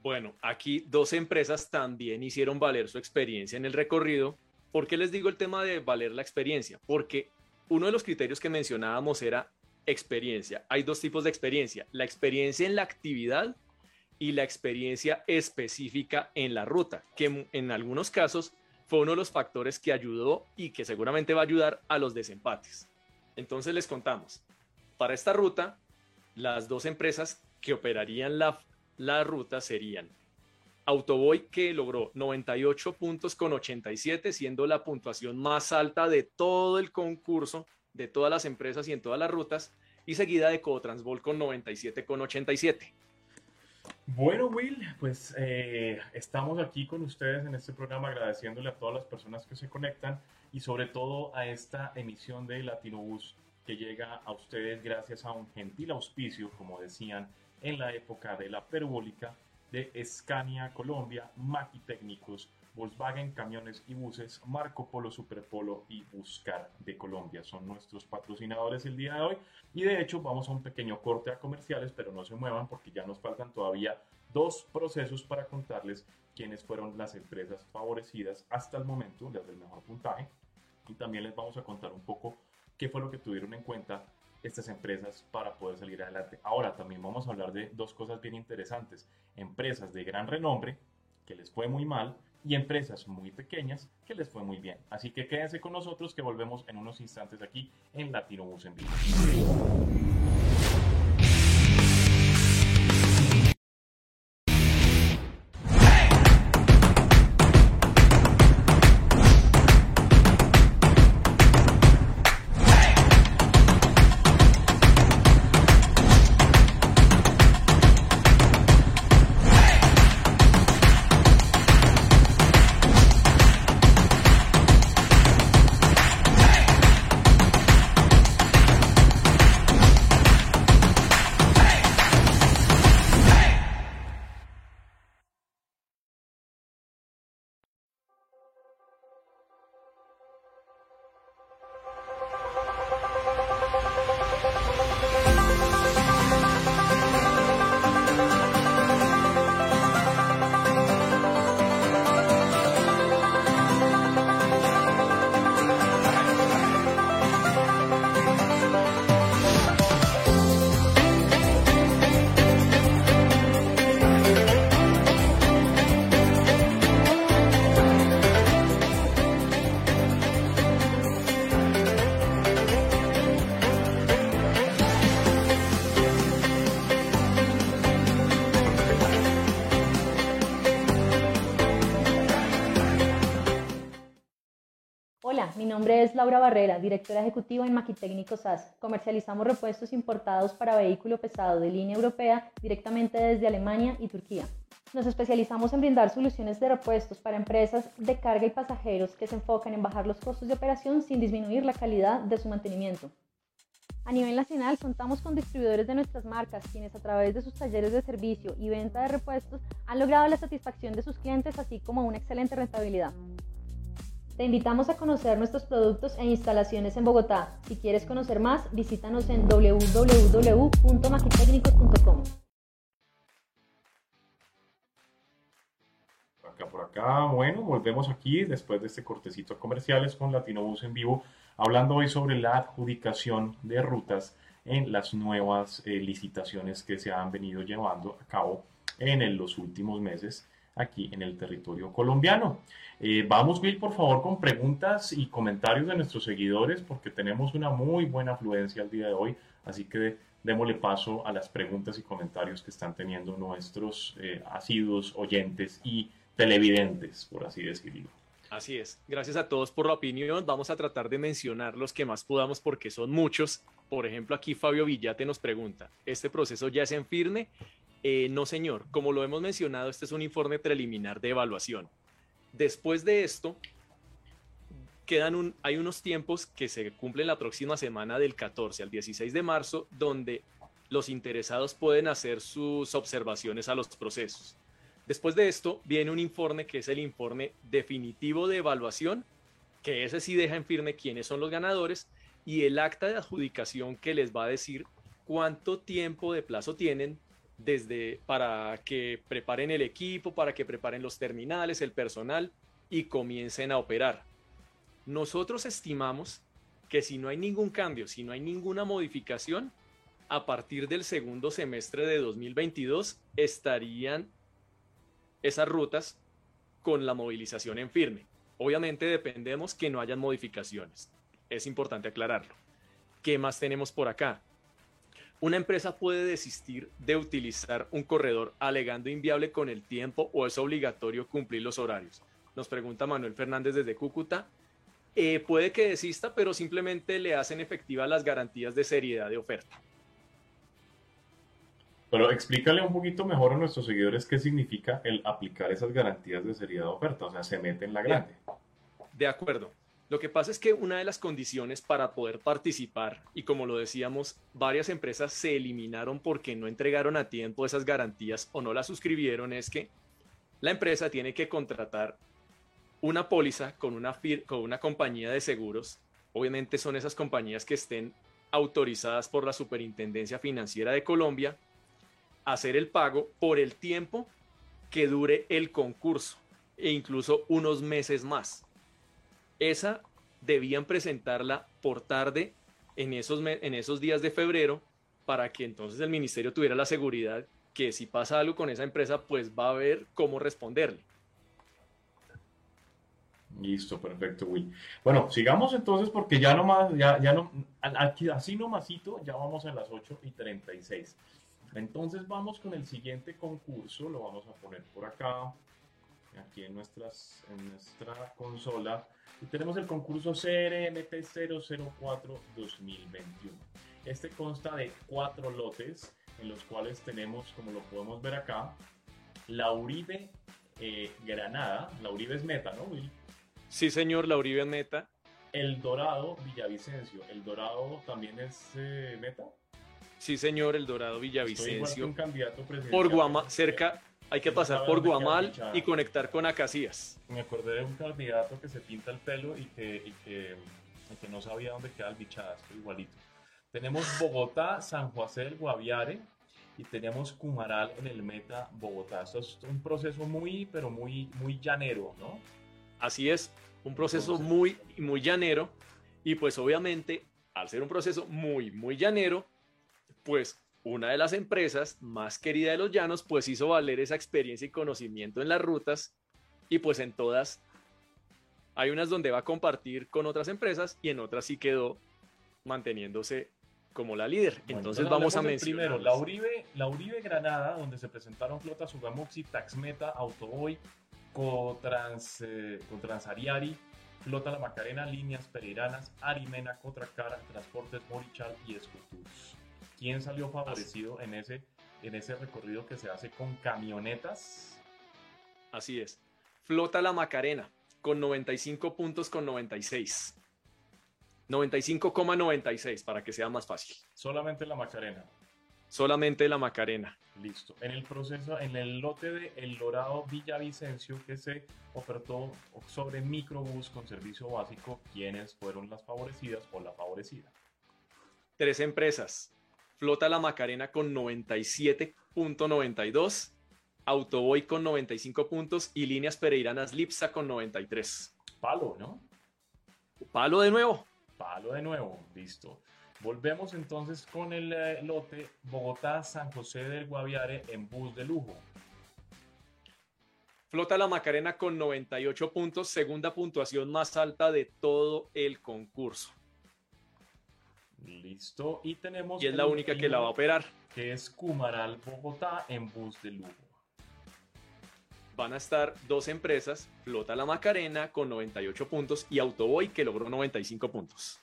Bueno, aquí dos empresas también hicieron valer su experiencia en el recorrido. ¿Por qué les digo el tema de valer la experiencia? Porque uno de los criterios que mencionábamos era experiencia. Hay dos tipos de experiencia. La experiencia en la actividad y la experiencia específica en la ruta, que en algunos casos fue uno de los factores que ayudó y que seguramente va a ayudar a los desempates. Entonces les contamos, para esta ruta, las dos empresas que operarían la, la ruta serían Autoboy, que logró 98 puntos con 87, siendo la puntuación más alta de todo el concurso, de todas las empresas y en todas las rutas, y seguida de Cotransbol con 97 con 87. Bueno, Will, pues eh, estamos aquí con ustedes en este programa agradeciéndole a todas las personas que se conectan y sobre todo a esta emisión de Latinobus que llega a ustedes gracias a un gentil auspicio, como decían en la época de la perubólica, de Scania Colombia, Maki Técnicos, Volkswagen Camiones y Buses, Marco Polo Superpolo y Buscar de Colombia. Son nuestros patrocinadores el día de hoy. Y de hecho vamos a un pequeño corte a comerciales, pero no se muevan porque ya nos faltan todavía dos procesos para contarles quiénes fueron las empresas favorecidas hasta el momento, las del mejor puntaje. Y también les vamos a contar un poco qué fue lo que tuvieron en cuenta estas empresas para poder salir adelante. Ahora también vamos a hablar de dos cosas bien interesantes. Empresas de gran renombre que les fue muy mal y empresas muy pequeñas que les fue muy bien. Así que quédense con nosotros que volvemos en unos instantes aquí en Latino Bus en Vivo. Hola, mi nombre es Laura Barrera, directora ejecutiva en Maquitécnico SAS. Comercializamos repuestos importados para vehículo pesado de línea europea directamente desde Alemania y Turquía. Nos especializamos en brindar soluciones de repuestos para empresas de carga y pasajeros que se enfocan en bajar los costos de operación sin disminuir la calidad de su mantenimiento. A nivel nacional contamos con distribuidores de nuestras marcas, quienes a través de sus talleres de servicio y venta de repuestos han logrado la satisfacción de sus clientes, así como una excelente rentabilidad. Te invitamos a conocer nuestros productos e instalaciones en Bogotá. Si quieres conocer más, visítanos en www.maquitecnicos.com. Acá por acá, bueno, volvemos aquí después de este cortecito comerciales con Latinobus en vivo, hablando hoy sobre la adjudicación de rutas en las nuevas eh, licitaciones que se han venido llevando a cabo en los últimos meses aquí en el territorio colombiano. Eh, vamos, Bill, por favor, con preguntas y comentarios de nuestros seguidores, porque tenemos una muy buena afluencia el día de hoy, así que démosle paso a las preguntas y comentarios que están teniendo nuestros eh, asiduos oyentes y televidentes, por así decirlo. Así es. Gracias a todos por la opinión. Vamos a tratar de mencionar los que más podamos porque son muchos. Por ejemplo, aquí Fabio Villate nos pregunta, ¿este proceso ya es en firme? Eh, no, señor. Como lo hemos mencionado, este es un informe preliminar de evaluación. Después de esto, quedan hay unos tiempos que se cumplen la próxima semana del 14 al 16 de marzo, donde los interesados pueden hacer sus observaciones a los procesos. Después de esto, viene un informe que es el informe definitivo de evaluación, que ese sí deja en firme quiénes son los ganadores, y el acta de adjudicación que les va a decir cuánto tiempo de plazo tienen desde para que preparen el equipo, para que preparen los terminales, el personal y comiencen a operar. Nosotros estimamos que si no hay ningún cambio, si no hay ninguna modificación, a partir del segundo semestre de 2022 estarían esas rutas con la movilización en firme. Obviamente dependemos que no hayan modificaciones. Es importante aclararlo. ¿Qué más tenemos por acá? Una empresa puede desistir de utilizar un corredor alegando inviable con el tiempo o es obligatorio cumplir los horarios. Nos pregunta Manuel Fernández desde Cúcuta. Eh, puede que desista, pero simplemente le hacen efectivas las garantías de seriedad de oferta. Pero explícale un poquito mejor a nuestros seguidores qué significa el aplicar esas garantías de seriedad de oferta. O sea, se mete en la grande. De acuerdo. Lo que pasa es que una de las condiciones para poder participar, y como lo decíamos, varias empresas se eliminaron porque no entregaron a tiempo esas garantías o no las suscribieron, es que la empresa tiene que contratar una póliza con una, compañía de seguros. Obviamente son esas compañías que estén autorizadas por la Superintendencia Financiera de Colombia, hacer el pago por el tiempo que dure el concurso e incluso unos meses más esa debían presentarla por tarde en esos, en esos días de febrero para que entonces el ministerio tuviera la seguridad que si pasa algo con esa empresa, pues va a ver cómo responderle. Listo, perfecto, Will. Bueno, sigamos entonces porque ya nomás, ya, ya no, aquí, así nomasito, ya vamos a las 8 y 36. Entonces vamos con el siguiente concurso, lo vamos a poner por acá, aquí en, nuestras, en nuestra consola. Y tenemos el concurso CRMP 004 2021. Este consta de cuatro lotes, en los cuales tenemos, como lo podemos ver acá, la Uribe eh, Granada. La Uribe es meta, ¿no, Will? Sí, señor, la Uribe es meta. El Dorado Villavicencio. ¿El Dorado también es eh, meta? Sí, señor, el Dorado Villavicencio. un candidato Por Guama, cerca, hay que pasar por Guamal y conectar con Acacías. Me acordé de un candidato que se pinta el pelo y que, que, no sabía dónde queda el bichadas, igualito. Tenemos Bogotá, San José del Guaviare y tenemos Cumaral en el Meta Bogotá. Esto es un proceso muy, pero muy, muy llanero, ¿no? Así es, un proceso muy, muy llanero y pues obviamente al ser un proceso muy, muy llanero, pues una de las empresas más querida de los llanos, pues hizo valer esa experiencia y conocimiento en las rutas y pues en todas hay unas donde va a compartir con otras empresas y en otras sí quedó manteniéndose como la líder. entonces, vamos a mencionar. Primero, la Uribe, la Uribe Granada, donde se presentaron flotas Sugamoxi, Taxmeta, Autoboy, Cotrans, eh, Cotransariari, Flota La Macarena, Líneas Pereiranas, Arimena, Cotracara, Transportes Morichal y Esculturos. ¿Quién salió favorecido en ese, en ese recorrido que se hace con camionetas? Así es. Flota La Macarena con 95 puntos con 96. 95,96 para que sea más fácil. Solamente la Macarena. Solamente la Macarena. Listo. En el proceso, en el lote de El Dorado Villavicencio que se ofertó sobre microbús con servicio básico, ¿quiénes fueron las favorecidas o la favorecida? Tres empresas. Flota La Macarena con 97.92, Autoboy con 95 puntos y Líneas Pereiranas Lipsa con 93. Palo, ¿no? Palo de nuevo. Palo de nuevo, listo. Volvemos entonces con el eh, lote Bogotá-San José del Guaviare en bus de lujo. Flota la Macarena con 98 puntos, segunda puntuación más alta de todo el concurso. Listo, y tenemos... Y es la única que la va a operar. Que es Cumaral Bogotá en bus de lujo. Van a estar dos empresas, Flota la Macarena con 98 puntos y Autoboy que logró 95 puntos.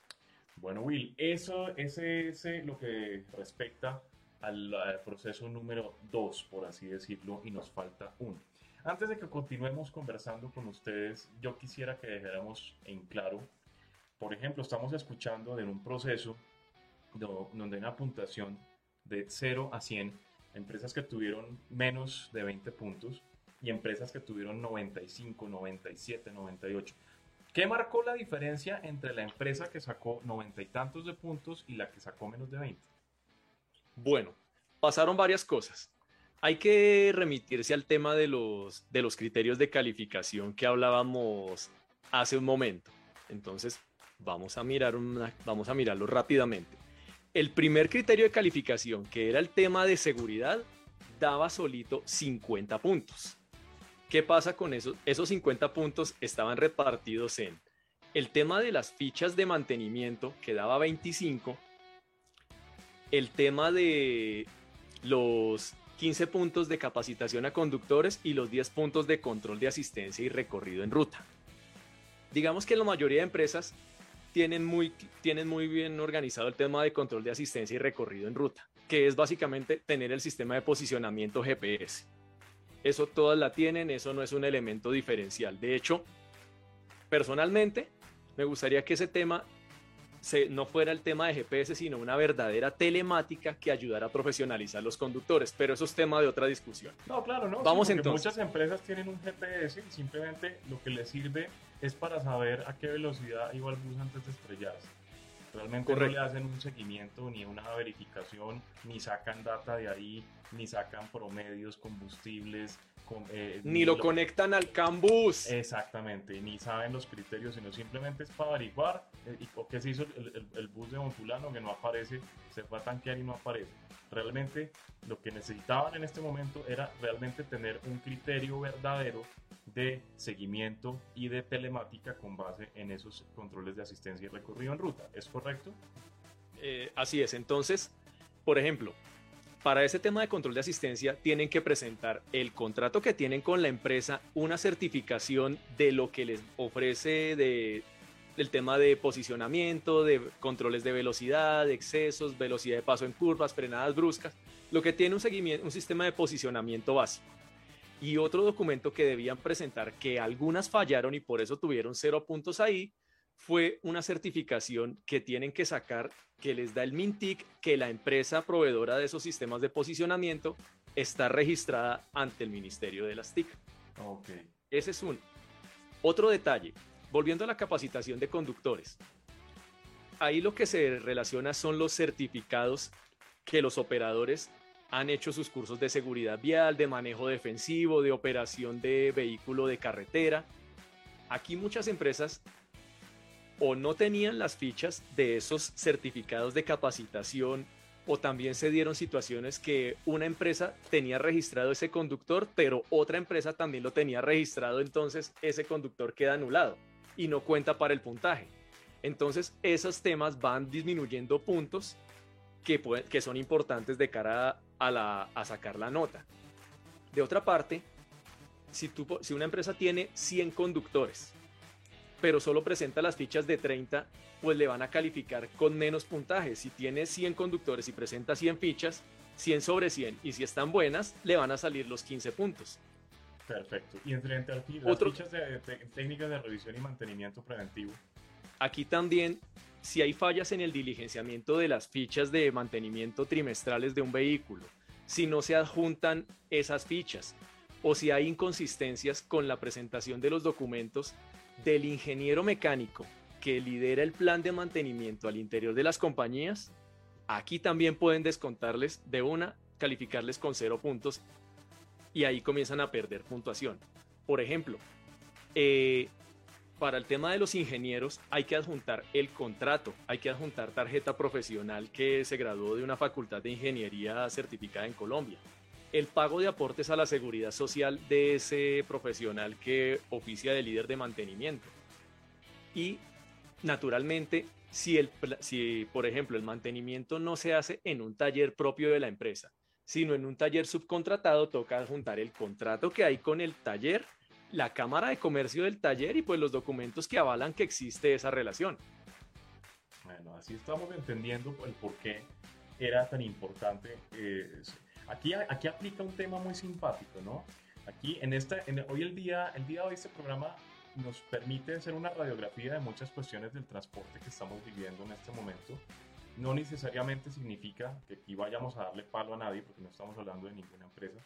Bueno, Will, eso ese es lo que respecta al, proceso número 2, por así decirlo, y nos falta uno. Antes de que continuemos conversando con ustedes, yo quisiera que dejáramos en claro, por ejemplo, estamos escuchando de un proceso donde hay una puntuación de 0 a 100, empresas que tuvieron menos de 20 puntos y empresas que tuvieron 95, 97, 98. ¿Qué marcó la diferencia entre la empresa que sacó noventa y tantos de puntos y la que sacó menos de 20? Bueno, pasaron varias cosas. Hay que remitirse al tema de los, de los criterios de calificación que hablábamos hace un momento. Entonces, vamos a, mirar vamos a mirarlo rápidamente. El primer criterio de calificación, que era el tema de seguridad, daba solito 50 puntos. ¿Qué pasa con eso? Esos 50 puntos estaban repartidos en el tema de las fichas de mantenimiento, que daba 25, el tema de los 15 puntos de capacitación a conductores y los 10 puntos de control de asistencia y recorrido en ruta. Digamos que la mayoría de empresas tienen muy, tienen muy bien organizado el tema de control de asistencia y recorrido en ruta, que es básicamente tener el sistema de posicionamiento GPS. Eso todas la tienen, eso no es un elemento diferencial. De hecho, personalmente, me gustaría que ese tema se, no fuera el tema de GPS, sino una verdadera telemática que ayudara a profesionalizar los conductores, pero eso es tema de otra discusión. No, claro, no. Vamos entonces. Muchas empresas tienen un GPS y simplemente lo que les sirve es para saber a qué velocidad iba el bus antes de estrellarse. Realmente no le hacen un seguimiento ni una verificación, ni sacan data de ahí, ni sacan promedios, combustibles. Eh, ni, lo, conectan al CANBUS. Exactamente, ni saben los criterios, sino simplemente es para averiguar eh, y, qué se hizo el, el, bus de Montulano que no aparece, se fue a tanquear y no aparece. Realmente lo que necesitaban en este momento era realmente tener un criterio verdadero de seguimiento y de telemática con base en esos controles de asistencia y recorrido en ruta. ¿Es correcto? Eh, así es. Entonces, por ejemplo, para ese tema de control de asistencia tienen que presentar el contrato que tienen con la empresa, una certificación de lo que les ofrece de el tema de posicionamiento, de controles de velocidad, de excesos, velocidad de paso en curvas, frenadas bruscas, lo que tiene un seguimiento, un sistema de posicionamiento básico. Y otro documento que debían presentar que algunas fallaron y por eso tuvieron cero puntos ahí, fue una certificación que tienen que sacar que les da el MINTIC que la empresa proveedora de esos sistemas de posicionamiento está registrada ante el Ministerio de las TIC. Okay. Ese es un. Otro detalle, volviendo a la capacitación de conductores. Ahí lo que se relaciona son los certificados que los operadores han hecho sus cursos de seguridad vial, de manejo defensivo, de operación de vehículo de carretera. Aquí muchas empresas o no tenían las fichas de esos certificados de capacitación o también se dieron situaciones que una empresa tenía registrado ese conductor, pero otra empresa también lo tenía registrado, entonces ese conductor queda anulado y no cuenta para el puntaje. Entonces esos temas van disminuyendo puntos que, son importantes de cara a, sacar la nota. De otra parte, si, si una empresa tiene 100 conductores pero solo presenta las fichas de 30, pues le van a calificar con menos puntaje. Si tiene 100 conductores y presenta 100 fichas, 100 sobre 100, y si están buenas, le van a salir los 15 puntos. Perfecto. Y entre, entre las fichas de, técnicas de revisión y mantenimiento preventivo. Aquí también, si hay fallas en el diligenciamiento de las fichas de mantenimiento trimestrales de un vehículo, si no se adjuntan esas fichas o si hay inconsistencias con la presentación de los documentos del ingeniero mecánico que lidera el plan de mantenimiento al interior de las compañías, aquí también pueden descontarles de una, calificarles con cero puntos y ahí comienzan a perder puntuación. Por ejemplo, eh, para el tema de los ingenieros hay que adjuntar el contrato, hay que adjuntar tarjeta profesional que se graduó de una facultad de ingeniería certificada en Colombia, el pago de aportes a la seguridad social de ese profesional que oficia de líder de mantenimiento. Y naturalmente, si, el, si por ejemplo el mantenimiento no se hace en un taller propio de la empresa, sino en un taller subcontratado toca juntar el contrato que hay con el taller, la cámara de comercio del taller y pues los documentos que avalan que existe esa relación. Bueno, así estamos entendiendo el por qué era tan importante. Eh, aquí, aquí aplica un tema muy simpático, ¿no? Aquí en esta, en, hoy el día, el día de hoy este programa nos permite hacer una radiografía de muchas cuestiones del transporte que estamos viviendo en este momento no necesariamente significa que aquí vayamos a darle palo a nadie, porque no estamos hablando de ninguna empresa,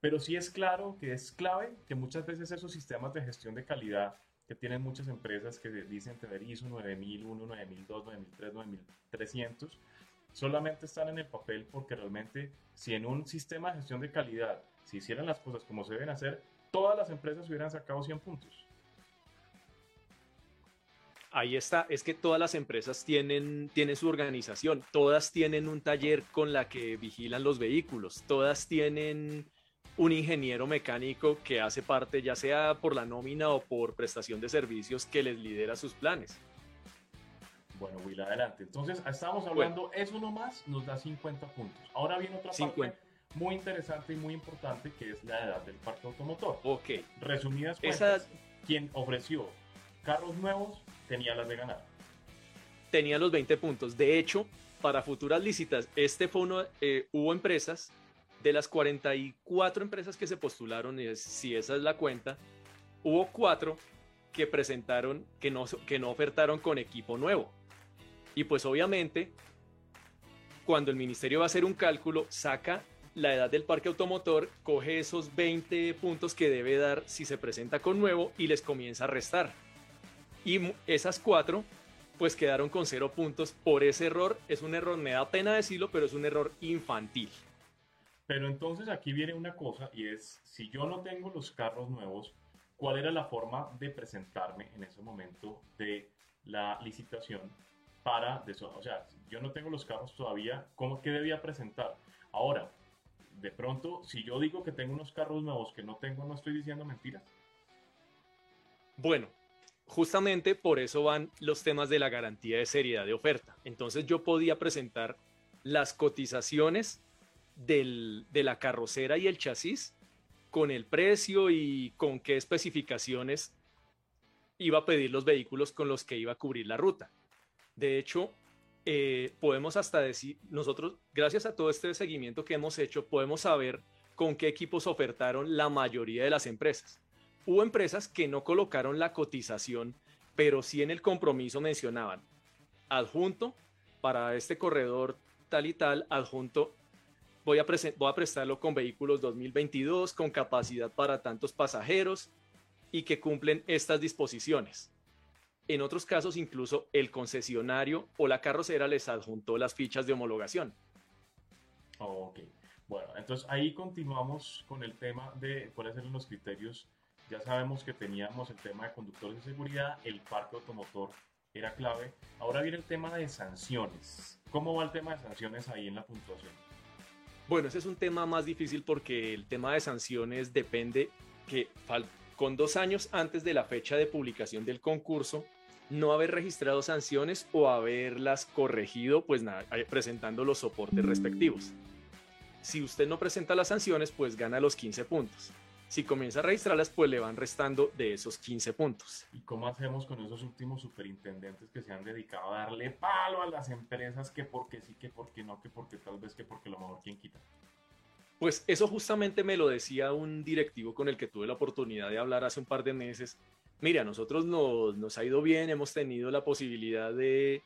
pero sí es claro que es clave que muchas veces esos sistemas de gestión de calidad que tienen muchas empresas que dicen tener ISO 9001, 9002, 9003, 9300, solamente están en el papel porque realmente si en un sistema de gestión de calidad si hicieran las cosas como se deben hacer, todas las empresas hubieran sacado 100 puntos ahí está, es que todas las empresas tienen, tienen su organización, todas tienen un taller con la que vigilan los vehículos, todas tienen un ingeniero mecánico que hace parte ya sea por la nómina o por prestación de servicios que les lidera sus planes. Bueno, Will, adelante. Entonces, estábamos hablando, eso nomás nos da 50 puntos. Ahora viene otra 50. parte muy interesante y muy importante que es la edad del parque automotor. Ok. Resumidas cuentas, quien ofreció carros nuevos tenía las de ganar. Tenía los 20 puntos. De hecho, para futuras licitas, este fue uno, eh, hubo empresas, de las 44 empresas que se postularon, si esa es la cuenta, hubo cuatro que presentaron, que no, que no ofertaron con equipo nuevo. Y pues obviamente, cuando el ministerio va a hacer un cálculo, saca la edad del parque automotor, coge esos 20 puntos que debe dar si se presenta con nuevo y les comienza a restar. Y esas cuatro, pues quedaron con cero puntos por ese error. Es un error, me da pena decirlo, pero es un error infantil. Pero entonces aquí viene una cosa y es, si yo no tengo los carros nuevos, ¿cuál era la forma de presentarme en ese momento de la licitación para, de o sea, yo no tengo los carros todavía, ¿cómo que debía presentar? Ahora, de pronto, si yo digo que tengo unos carros nuevos que no tengo, ¿no estoy diciendo mentiras? Bueno, justamente por eso van los temas de la garantía de seriedad de oferta. Entonces yo podía presentar las cotizaciones de la carrocera y el chasis con el precio y con qué especificaciones iba a pedir los vehículos con los que iba a cubrir la ruta. De hecho, eh, podemos hasta decir, nosotros, gracias a todo este seguimiento que hemos hecho, podemos saber con qué equipos ofertaron la mayoría de las empresas. Hubo empresas que no colocaron la cotización, pero sí en el compromiso mencionaban adjunto para este corredor tal y tal, adjunto voy a, voy a prestarlo con vehículos 2022 con capacidad para tantos pasajeros y que cumplen estas disposiciones. En otros casos, incluso el concesionario o la carrocera les adjuntó las fichas de homologación. Ok, bueno, entonces ahí continuamos con el tema de cuáles eran los criterios ya sabemos que teníamos el tema de conductores de seguridad, el parque automotor era clave. Ahora viene el tema de sanciones. ¿Cómo va el tema de sanciones ahí en la puntuación? Bueno, ese es un tema más difícil porque el tema de sanciones depende que con dos años antes de la fecha de publicación del concurso, no haber registrado sanciones o haberlas corregido, pues nada, eh, presentando los soportes respectivos. Si usted no presenta las sanciones, pues gana los 15 puntos. Si comienza a registrarlas, pues le van restando de esos 15 puntos. ¿Y cómo hacemos con esos últimos superintendentes que se han dedicado a darle palo a las empresas que porque sí, que porque no, que porque tal vez, que porque lo mejor quien quita? Pues eso justamente me lo decía un directivo con el que tuve la oportunidad de hablar hace un par de meses. Mira, nosotros nos, nos ha ido bien, hemos tenido la posibilidad de,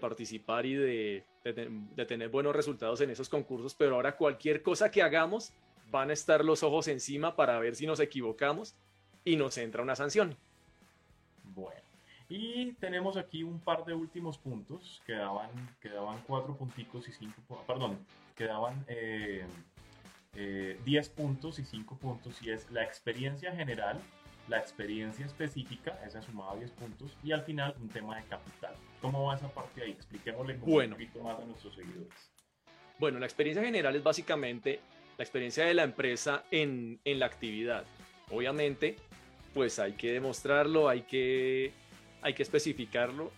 participar y de, de, tener buenos resultados en esos concursos, pero ahora cualquier cosa que hagamos van a estar los ojos encima para ver si nos equivocamos y nos entra una sanción. Bueno, y tenemos aquí un par de últimos puntos, quedaban, quedaban cuatro punticos y cinco, perdón, quedaban eh, eh, diez puntos y cinco puntos, y es la experiencia general, la experiencia específica, esa sumaba 10 puntos, y al final un tema de capital. ¿Cómo va esa parte ahí? Expliquémosle un poquito más a nuestros seguidores. Bueno, la experiencia general es básicamente la experiencia de la empresa en, la actividad. Obviamente, pues hay que demostrarlo, hay que, hay que especificarlo.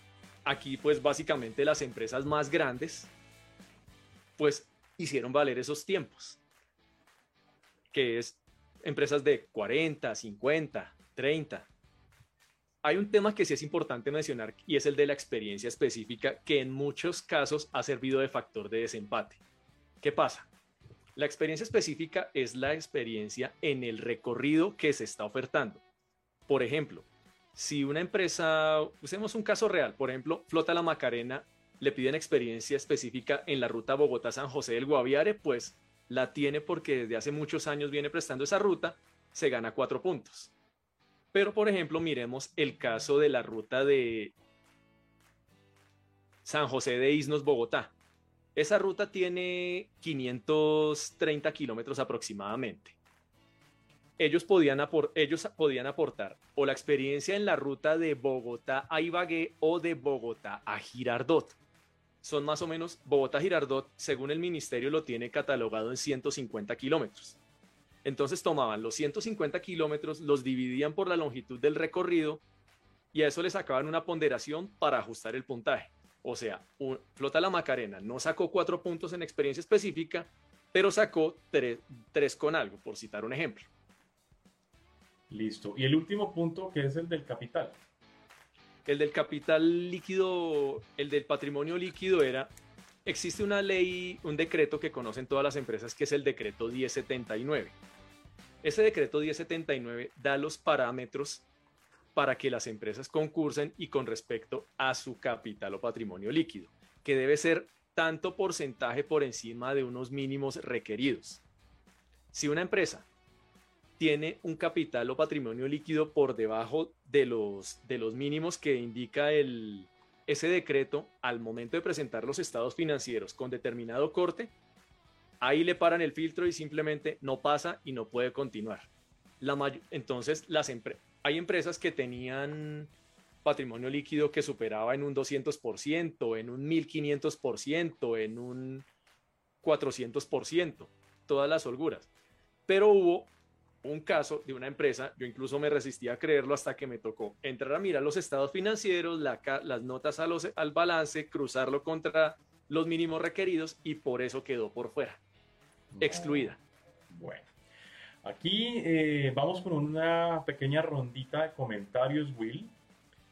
Aquí, pues básicamente las empresas más grandes, pues hicieron valer esos tiempos, que es empresas de 40, 50, 30. Hay un tema que sí es importante mencionar y es el de la experiencia específica que en muchos casos ha servido de factor de desempate. ¿Qué pasa? La experiencia específica es la experiencia en el recorrido que se está ofertando. Por ejemplo, si una empresa, usemos un caso real, por ejemplo, Flota La Macarena le piden experiencia específica en la ruta Bogotá-San José del Guaviare, pues la tiene porque desde hace muchos años viene prestando esa ruta, se gana cuatro puntos. Pero, por ejemplo, miremos el caso de la ruta de San José de Isnos, Bogotá. Esa ruta tiene 530 kilómetros aproximadamente. Ellos podían, ellos podían aportar o la experiencia en la ruta de Bogotá a Ibagué o de Bogotá a Girardot. Son más o menos, Bogotá Girardot, según el ministerio, lo tiene catalogado en 150 kilómetros. Entonces tomaban los 150 kilómetros, los dividían por la longitud del recorrido y a eso le sacaban una ponderación para ajustar el puntaje. O sea, Flota La Macarena no sacó cuatro puntos en experiencia específica, pero sacó tres, con algo, por citar un ejemplo. Listo. Y el último punto, que es el del capital. El del capital líquido, el del patrimonio líquido era, existe una ley, un decreto que conocen todas las empresas, que es el decreto 1079. Ese decreto 1079 da los parámetros para que las empresas concursen y con respecto a su capital o patrimonio líquido, que debe ser tanto porcentaje por encima de unos mínimos requeridos. Si una empresa tiene un capital o patrimonio líquido por debajo de los, de los mínimos que indica el, ese decreto al momento de presentar los estados financieros con determinado corte, ahí le paran el filtro y simplemente no pasa y no puede continuar. La entonces, las empresas hay empresas que tenían patrimonio líquido que superaba en un 200%, en un 1500%, en un 400%, todas las holguras. Pero hubo un caso de una empresa, yo incluso me resistí a creerlo hasta que me tocó entrar a mirar los estados financieros, las notas al balance, cruzarlo contra los mínimos requeridos y por eso quedó por fuera, excluida. Bueno. Aquí eh, vamos con una pequeña rondita de comentarios, Will,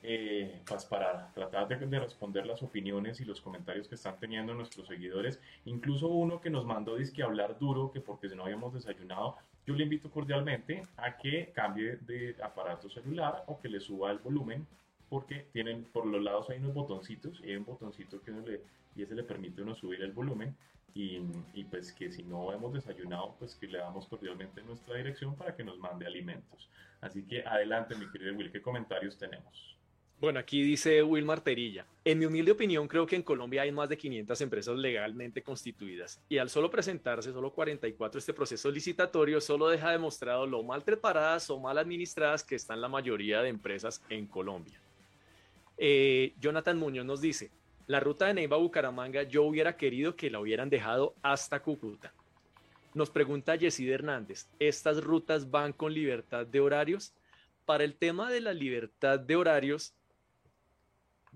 eh, pues para tratar de, responder las opiniones y los comentarios que están teniendo nuestros seguidores. Incluso uno que nos mandó que hablar duro, que porque si no habíamos desayunado, yo le invito cordialmente a que cambie de aparato celular o que le suba el volumen, porque tienen por los lados hay unos botoncitos y hay un botoncito que le, y ese le permite uno subir el volumen y, pues que si no hemos desayunado, pues que le damos cordialmente nuestra dirección para que nos mande alimentos. Así que adelante, mi querido Will, ¿qué comentarios tenemos? Bueno, aquí dice Will Marterilla. En mi humilde opinión, creo que en Colombia hay más de 500 empresas legalmente constituidas y al solo presentarse solo 44 este proceso licitatorio, solo deja demostrado lo mal preparadas o mal administradas que están la mayoría de empresas en Colombia. Eh, Jonathan Muñoz nos dice, la ruta de Neiva a Bucaramanga yo hubiera querido que la hubieran dejado hasta Cúcuta. Nos pregunta Yesid Hernández, ¿estas rutas van con libertad de horarios? Para el tema de la libertad de horarios,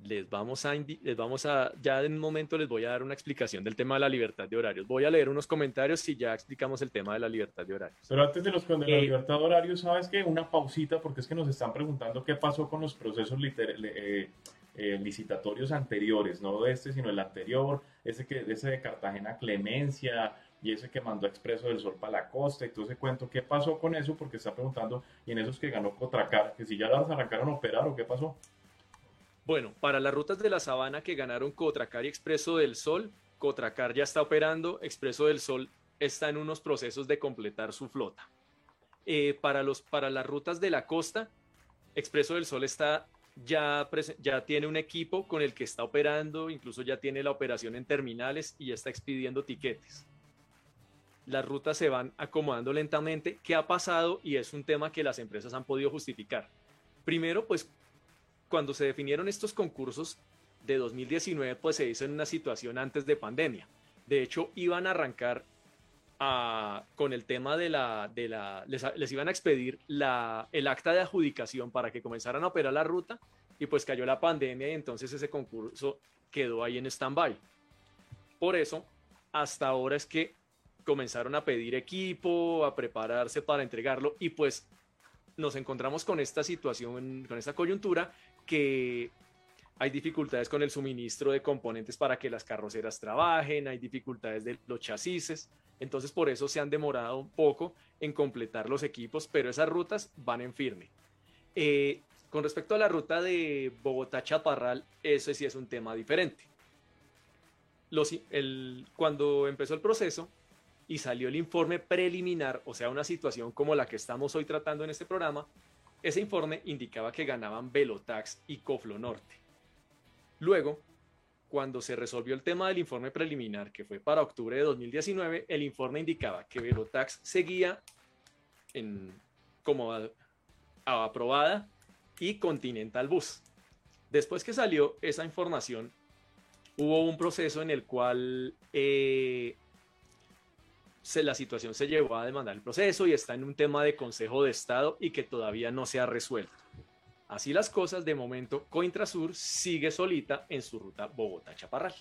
les vamos a, les vamos a, ya en un momento les voy a dar una explicación del tema de la libertad de horarios. Voy a leer unos comentarios y ya explicamos el tema de la libertad de horarios. Pero antes de los de la eh, libertad de horarios, ¿sabes qué? Una pausita, porque es que nos están preguntando qué pasó con los procesos eh, eh, licitatorios anteriores, no de este, sino el anterior, ese, que, ese de Cartagena Clemencia y ese que mandó Expreso del Sol para la costa y todo ese cuento. ¿Qué pasó con eso? Porque está preguntando, y en esos que ganó Cotracar, que si ya las arrancaron a operar o qué pasó. Bueno, para las rutas de la sabana que ganaron Cotracar y Expreso del Sol, Cotracar ya está operando, Expreso del Sol está en unos procesos de completar su flota. Eh, para, los, para las rutas de la costa, Expreso del Sol está ya, ya tiene un equipo con el que está operando, incluso ya tiene la operación en terminales y ya está expidiendo tiquetes. Las rutas se van acomodando lentamente. ¿Qué ha pasado? Y es un tema que las empresas han podido justificar. Primero, pues cuando se definieron estos concursos de 2019, pues se hizo en una situación antes de pandemia. De hecho, iban a arrancar con el tema de la, de la les, iban a expedir la, el acta de adjudicación para que comenzaran a operar la ruta y pues cayó la pandemia y entonces ese concurso quedó ahí en stand-by. Por eso, hasta ahora es que comenzaron a pedir equipo, a prepararse para entregarlo y pues nos encontramos con esta situación, con esta coyuntura que hay dificultades con el suministro de componentes para que las carroceras trabajen, hay dificultades de los chasis, entonces por eso se han demorado un poco en completar los equipos, pero esas rutas van en firme. Eh, con respecto a la ruta de Bogotá-Chaparral, eso sí es un tema diferente. cuando empezó el proceso y salió el informe preliminar, o sea, una situación como la que estamos hoy tratando en este programa, ese informe indicaba que ganaban Velotax y Coflonorte. Luego, cuando se resolvió el tema del informe preliminar, que fue para octubre de 2019, el informe indicaba que Velotax seguía en, como aprobada y Continental Bus. Después que salió esa información, hubo un proceso en el cual eh, la situación se llevó a demandar el proceso y está en un tema de Consejo de Estado y que todavía no se ha resuelto. Así las cosas, de momento, Cointrasur sigue solita en su ruta Bogotá-Chaparral.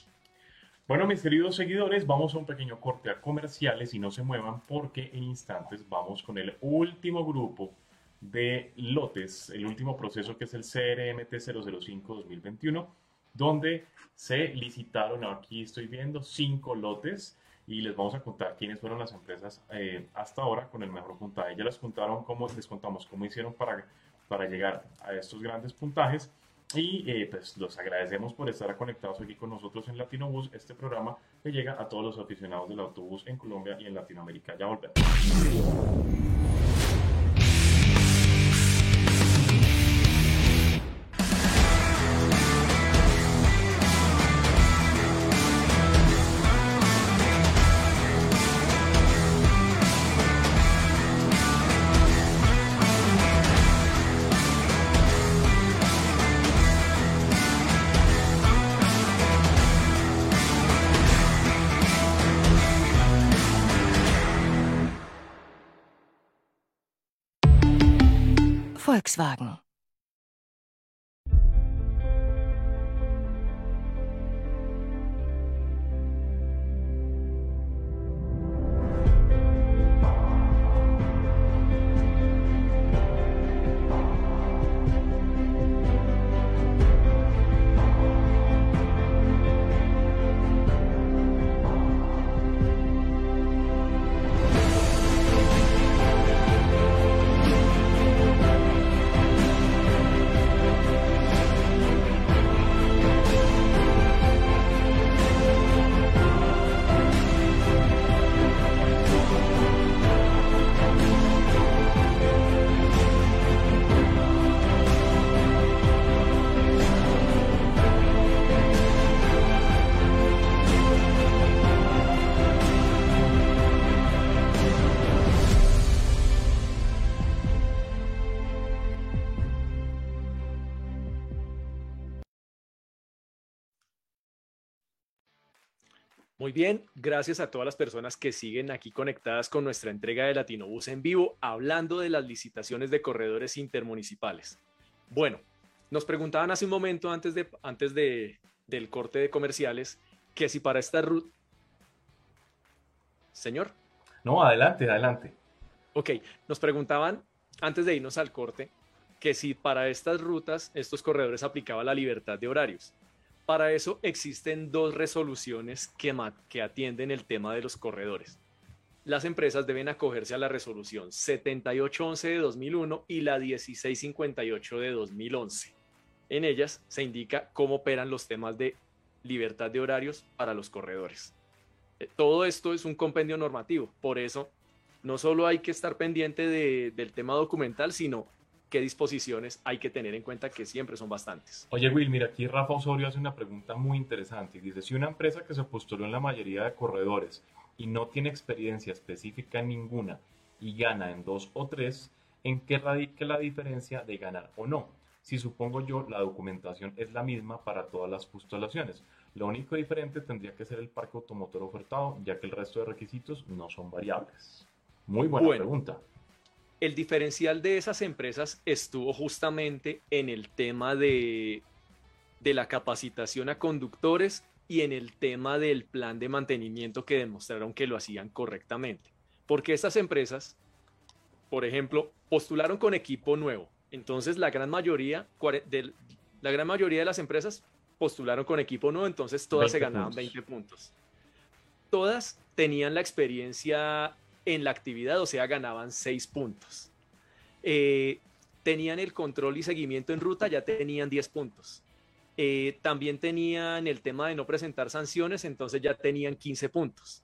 Bueno, mis queridos seguidores, vamos a un pequeño corte a comerciales y no se muevan porque en instantes vamos con el último grupo de lotes, el último proceso que es el CRMT 005-2021, donde se licitaron, aquí estoy viendo, cinco lotes y les vamos a contar quiénes fueron las empresas eh, hasta ahora con el mejor puntaje. Ya les contaron cómo, les contamos cómo hicieron para, para llegar a estos grandes puntajes y eh, pues los agradecemos por estar conectados aquí con nosotros en Latinobús, este programa que llega a todos los aficionados del autobús en Colombia y en Latinoamérica. Ya volvemos. Volkswagen Muy bien, gracias a todas las personas que siguen aquí conectadas con nuestra entrega de Latinobús en vivo, hablando de las licitaciones de corredores intermunicipales. Bueno, nos preguntaban hace un momento antes, de, antes de, del corte de comerciales que si para esta ruta... Señor. No, adelante, adelante. Ok, nos preguntaban antes de irnos al corte que si para estas rutas estos corredores aplicaba la libertad de horarios. Para eso existen dos resoluciones que, que atienden el tema de los corredores. Las empresas deben acogerse a la resolución 7811 de 2001 y la 1658 de 2011. En ellas se indica cómo operan los temas de libertad de horarios para los corredores. Eh, todo esto es un compendio normativo, por eso no solo hay que estar pendiente del tema documental, sino qué disposiciones hay que tener en cuenta que siempre son bastantes. Oye Will, mira, aquí Rafa Osorio hace una pregunta muy interesante y dice, si una empresa que se postuló en la mayoría de corredores y no tiene experiencia específica en ninguna y gana en dos o tres, ¿en qué radica la diferencia de ganar o no? Si supongo yo la documentación es la misma para todas las postulaciones. Lo único diferente tendría que ser el parque automotor ofertado, ya que el resto de requisitos no son variables. Muy buena pregunta. El diferencial de esas empresas estuvo justamente en el tema de, de la capacitación a conductores y en el tema del plan de mantenimiento que demostraron que lo hacían correctamente. Porque estas empresas, por ejemplo, postularon con equipo nuevo. Entonces la gran mayoría de, la gran mayoría de las empresas postularon con equipo nuevo, entonces todas se ganaban 20 puntos. Todas tenían la experiencia en la actividad, o sea, ganaban 6 puntos. Eh, tenían el control y seguimiento en ruta, ya tenían 10 puntos. Eh, también tenían el tema de no presentar sanciones, entonces ya tenían 15 puntos.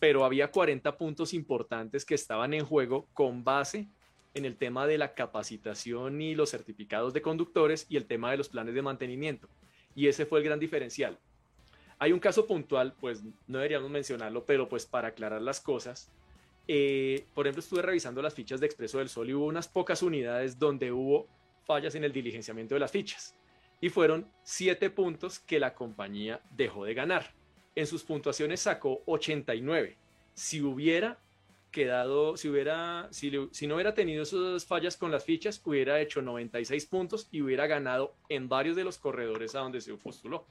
Pero había 40 puntos importantes que estaban en juego con base en el tema de la capacitación y los certificados de conductores y el tema de los planes de mantenimiento. Y ese fue el gran diferencial. Hay un caso puntual, pues no deberíamos mencionarlo, pero pues para aclarar las cosas, eh, por ejemplo, estuve revisando las fichas de Expreso del Sol y hubo unas pocas unidades donde hubo fallas en el diligenciamiento de las fichas y fueron siete puntos que la compañía dejó de ganar. En sus puntuaciones sacó 89. Si hubiera quedado, si hubiera, si, si, no hubiera tenido esas fallas con las fichas, hubiera hecho 96 puntos y hubiera ganado en varios de los corredores a donde se postuló.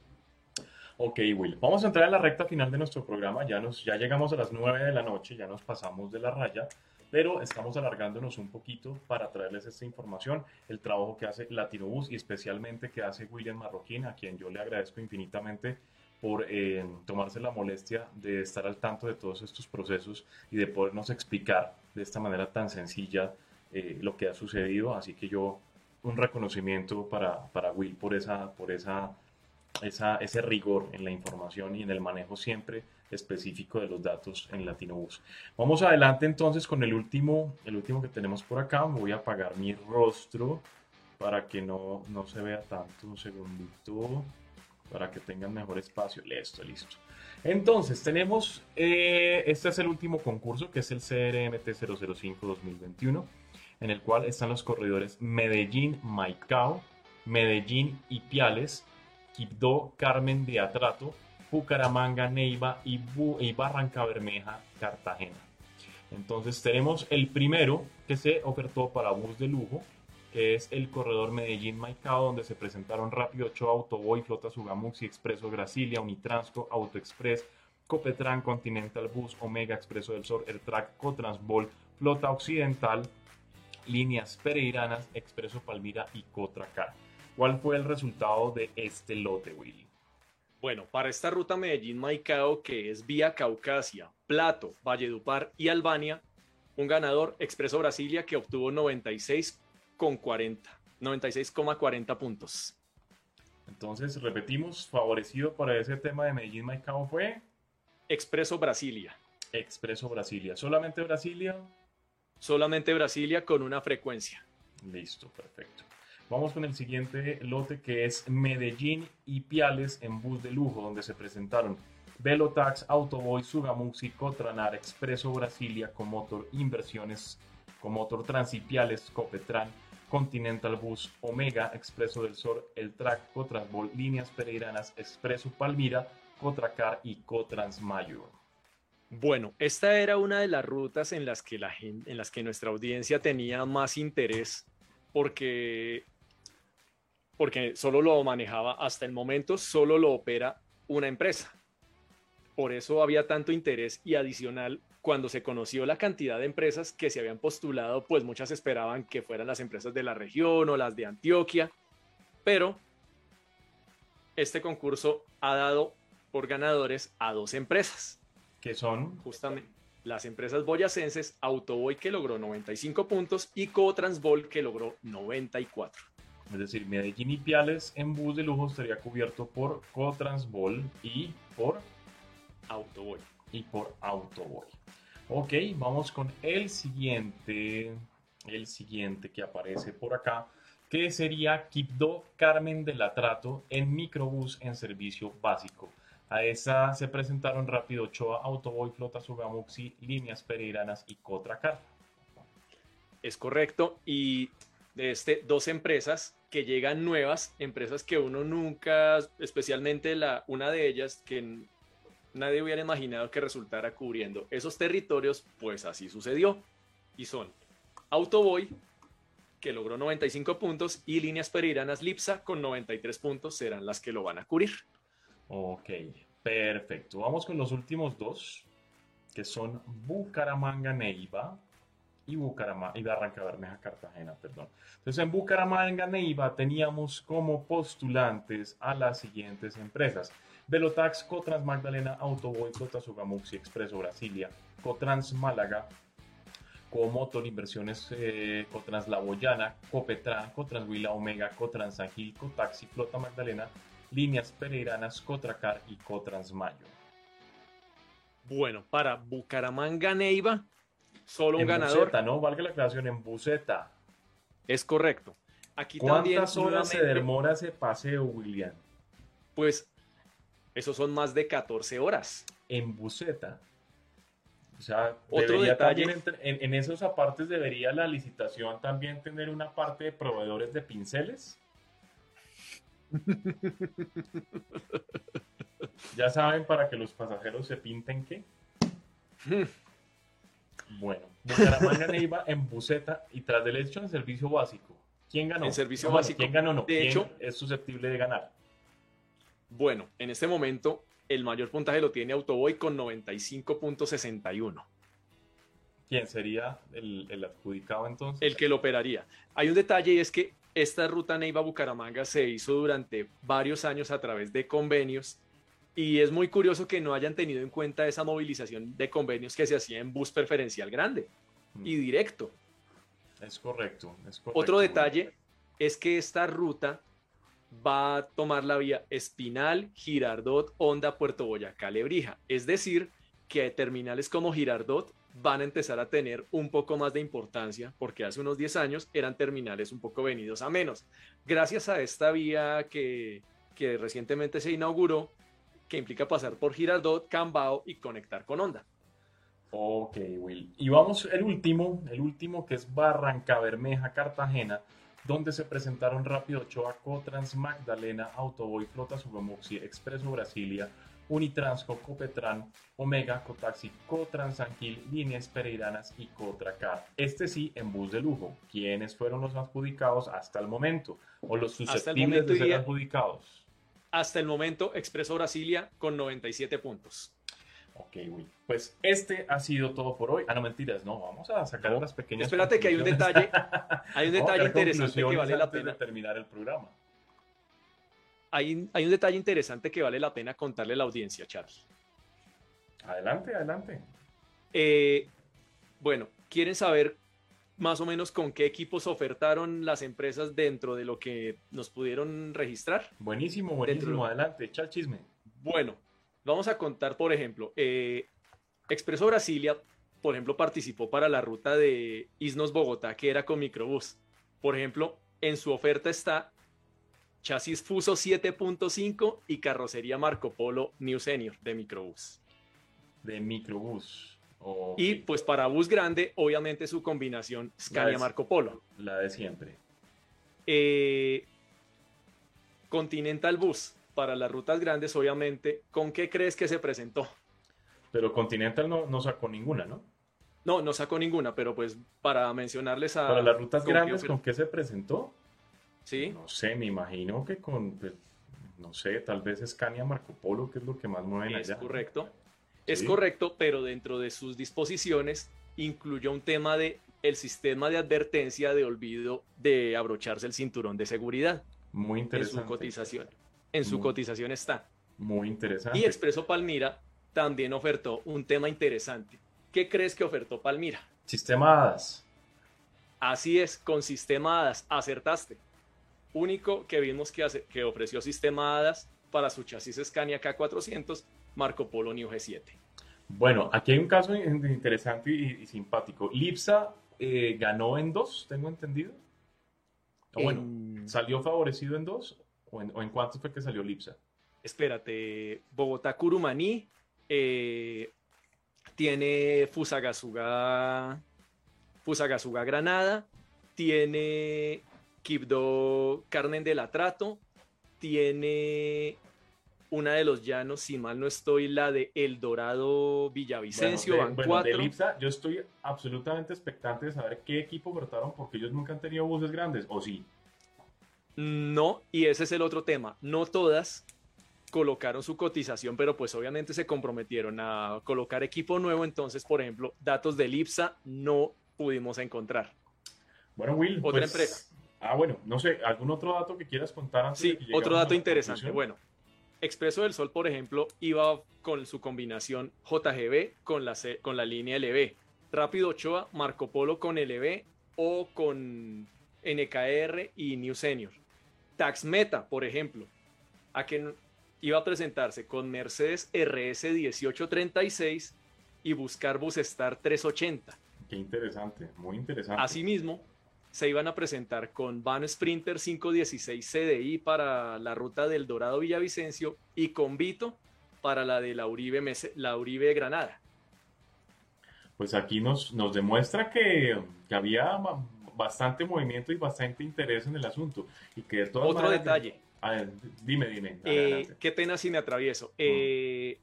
Ok, Will, vamos a entrar en la recta final de nuestro programa. Ya, nos, ya llegamos a las 9 de la noche, ya nos pasamos de la raya pero estamos alargándonos un poquito para traerles esta información, el trabajo que hace Latinobus y especialmente que hace William Marroquín, a quien yo le agradezco infinitamente por eh, tomarse la molestia de estar al tanto de todos estos procesos y de podernos explicar de esta manera tan sencilla eh, lo que ha sucedido. Así que yo un reconocimiento para, para Will por, esa, por esa, esa, ese rigor en la información y en el manejo siempre específico de los datos en Latinobus. Vamos adelante entonces con el último, el último que tenemos por acá. Voy a apagar mi rostro para que no, no se vea tanto. Un segundito para que tengan mejor espacio. Listo, listo. Entonces, tenemos, eh, este es el último concurso, que es el CRMT 005 2021, en el cual están los corredores Medellín, Maicao, Medellín, Ipiales, Quibdó, Carmen de Atrato, Bucaramanga, Neiva y, Barranca Bermeja, Cartagena. Entonces tenemos el primero que se ofertó para bus de lujo, que es el corredor Medellín-Maicao, donde se presentaron Rápido 8, Autoboy, Flota Sugamuxi, Expreso Brasilia, Unitransco, Autoexpress, Copetran, Continental Bus, Omega Expreso del Sur, Track, Cotransbol, Flota Occidental, Líneas Pereiranas, Expreso Palmira y Cotracar. ¿Cuál fue el resultado de este lote, Willy? Bueno, para esta ruta Medellín-Maicao, que es vía Caucasia, Plato, Valledupar y Albania, un ganador Expreso Brasilia que obtuvo 96,40 96,40 puntos. Entonces, repetimos, favorecido para ese tema de Medellín-Maicao fue Expreso Brasilia. Expreso Brasilia. ¿Solamente Brasilia? Solamente Brasilia con una frecuencia. Listo, perfecto. Vamos con el siguiente lote que es Medellín y Piales en bus de lujo, donde se presentaron Velotax, Autoboy, Sugamuxi, Cotranar, Expreso Brasilia, Comotor Inversiones, Comotor Transipiales, Copetran, Continental Bus, Omega, Expreso del Sur, El Track, Cotransbol, Líneas Pereiranas, Expreso Palmira, Cotracar y Cotransmayor. Bueno, esta era una de las rutas en las que, la en las que nuestra audiencia tenía más interés porque porque solo lo manejaba hasta el momento, solo lo opera una empresa. Por eso había tanto interés y adicional cuando se conoció la cantidad de empresas que se habían postulado, pues muchas esperaban que fueran las empresas de la región o las de Antioquia, pero este concurso ha dado por ganadores a dos empresas. Que son justamente las empresas boyacenses Autoboy que logró 95 puntos y Cotransbol que logró 94. Es decir, Medellín y Piales en bus de lujo estaría cubierto por Cotransbol y por Autoboy. Y por Autoboy. Ok, vamos con el siguiente, el siguiente que aparece por acá, que sería Quibdó Carmen de la Trato en microbús en servicio básico. A esa se presentaron Rápido Ochoa, Autoboy, Flota Sugamuxi, Líneas Pereiranas y Cotracar. Es correcto. Y este, dos empresas que llegan nuevas, empresas que uno nunca, especialmente la, una de ellas, que nadie hubiera imaginado que resultara cubriendo esos territorios, pues así sucedió. Y son Autoboy, que logró 95 puntos, y Líneas Pereiranas Lipsa con 93 puntos serán las que lo van a cubrir. Ok, perfecto. Vamos con los últimos dos, que son Bucaramanga Neiva y Bucaramanga y Barranca Bermeja Cartagena, perdón. Entonces en Bucaramanga Neiva teníamos como postulantes a las siguientes empresas. Velotax, Cotrans Magdalena, Autoboy, Cotasugamuxi, Expreso Brasilia, Cotrans Málaga, Comotor Inversiones, eh, Cotrans La Boyana, Copetran, Cotrans Huila Omega, Cotrans San Cotaxi, Flota Magdalena, líneas pereiranas Cotracar y Cotransmayo. Bueno, para Bucaramanga Neiva, solo un en ganador. Buceta, ¿no? Valga la aclaración, en Buceta. Es correcto. Aquí ¿Cuántas también, horas se demora ese paseo, William? Pues, esos son más de 14 horas. En Buceta. O sea, Otro detalle. en, en esos apartes debería la licitación también tener una parte de proveedores de pinceles. [LAUGHS] ya saben para que los pasajeros se pinten qué. Bueno, Bucaramanga Neiva en Buceta y tras del hecho en servicio básico. ¿Quién ganó? En servicio no, básico. ¿Quién ganó? No. De ¿Quién hecho, es susceptible de ganar. Bueno, en este momento el mayor puntaje lo tiene Autoboy con 95.61. ¿Quién sería el, el, adjudicado entonces? El que lo operaría. Hay un detalle y es que esta ruta Neiva-Bucaramanga se hizo durante varios años a través de convenios y es muy curioso que no hayan tenido en cuenta esa movilización de convenios que se hacía en bus preferencial grande mm. y directo. Es correcto, es correcto. Otro detalle es que esta ruta va a tomar la vía Espinal, Girardot, Honda, Puerto Boyacá, Lebrija. Es decir, que terminales como Girardot van a empezar a tener un poco más de importancia porque hace unos 10 años eran terminales un poco venidos a menos. Gracias a esta vía que, que recientemente se inauguró, que implica pasar por Girardot, Cambao y conectar con Honda. Ok, Will. Y vamos el último, el último que es Barranca Bermeja, Cartagena, donde se presentaron Rápido Ochoa, Cotrans, Magdalena, Autoboy, Flota Subamoxi, Expreso Brasilia, Unitransco, Copetran, Omega, Cotaxi, Cotransanquil, Líneas Pereiranas y Cotracar. Este sí en bus de lujo. ¿Quiénes fueron los adjudicados hasta el momento? ¿O los susceptibles de ser adjudicados? Hasta el momento, Expreso Brasilia con 97 puntos. Ok, Will. Pues este ha sido todo por hoy. Ah, no, mentiras, no. Vamos a sacar no. unas pequeñas. Espérate que hay un detalle. Hay un [LAUGHS] detalle interesante que vale la pena. De terminar el programa. Hay, hay, un detalle interesante que vale la pena contarle a la audiencia, Charles. Adelante, adelante. Eh, bueno, ¿quieren saber más o menos con qué equipos ofertaron las empresas dentro de lo que nos pudieron registrar? Buenísimo, buenísimo. Adelante, echa el chisme. Bueno, vamos a contar, por ejemplo, eh, Expreso Brasilia, por ejemplo, participó para la ruta de Isnos Bogotá, que era con microbús. Por ejemplo, en su oferta está chasis Fuso 7.5 y carrocería Marco Polo New Senior de microbús. De microbús. Y pues para bus grande, obviamente su combinación Scania Marco Polo. La de siempre. Eh, Continental Bus, para las rutas grandes, obviamente, ¿con qué crees que se presentó? Pero Continental no, no sacó ninguna, ¿no? No, no sacó ninguna, pero pues para mencionarles a... Para las rutas grandes, ¿con qué se presentó? ¿Sí? No sé, me imagino que con, pues, no sé, tal vez Scania Marco Polo, que es lo que más mueven Es allá. correcto. Es Sí. correcto, pero dentro de sus disposiciones incluyó un tema de el sistema de advertencia de olvido de abrocharse el cinturón de seguridad Muy en interesante. su cotización. En su Muy- cotización está. Muy interesante. Y Expreso Palmira también ofertó un tema interesante. ¿Qué crees que ofertó Palmira? Sistema HADAS. Así es, con sistema HADAS, acertaste. Único que vimos que, hace- que ofreció sistema HADAS para su chasis Scania K400, Marco Polo New G7. Bueno, aquí hay un caso in- interesante y, y simpático. Lipsa eh, ganó en dos, tengo entendido. O bueno, En- ¿salió favorecido en dos? ¿O en, o en cuántos fue que salió Lipsa? espérate, Bogotá Curumaní eh, tiene Fusagasuga, Fusagasuga Granada, tiene Quibdó Carmen del Atrato, tiene una de los llanos, si mal no estoy, la de El Dorado Villavicencio, bueno, van de, de cuatro. Yo estoy absolutamente expectante de saber qué equipo ofertaron porque ellos nunca han tenido buses grandes, ¿o sí? No, y ese es el otro tema. No todas colocaron su cotización, pero pues obviamente se comprometieron a colocar equipo nuevo. Entonces, por ejemplo, datos del IPSA no pudimos encontrar. Bueno, Will, Otra pues- empresa. Ah, bueno, no sé, ¿algún otro dato que quieras contar antes Sí, de que otro dato interesante. conclusión? Bueno, Expreso del Sol, por ejemplo, iba con su combinación JGB con la, C- con la línea LB. Rápido Ochoa, Marco Polo con LB o con NKR y New Senior. Tax Meta, por ejemplo, a iba a presentarse con Mercedes RS 1836 y buscar Busestar 380. Qué interesante, muy interesante. Asimismo, se iban a presentar con Van Sprinter 516 CDI para la ruta del Dorado Villavicencio y con Vito para la de la Uribe, la Uribe Granada. Pues aquí nos, nos demuestra que, que había ba- bastante movimiento y bastante interés en el asunto. Y que de todas Otro maneras- detalle, A ver, dime, dime. eh, qué pena si me atravieso. Eh,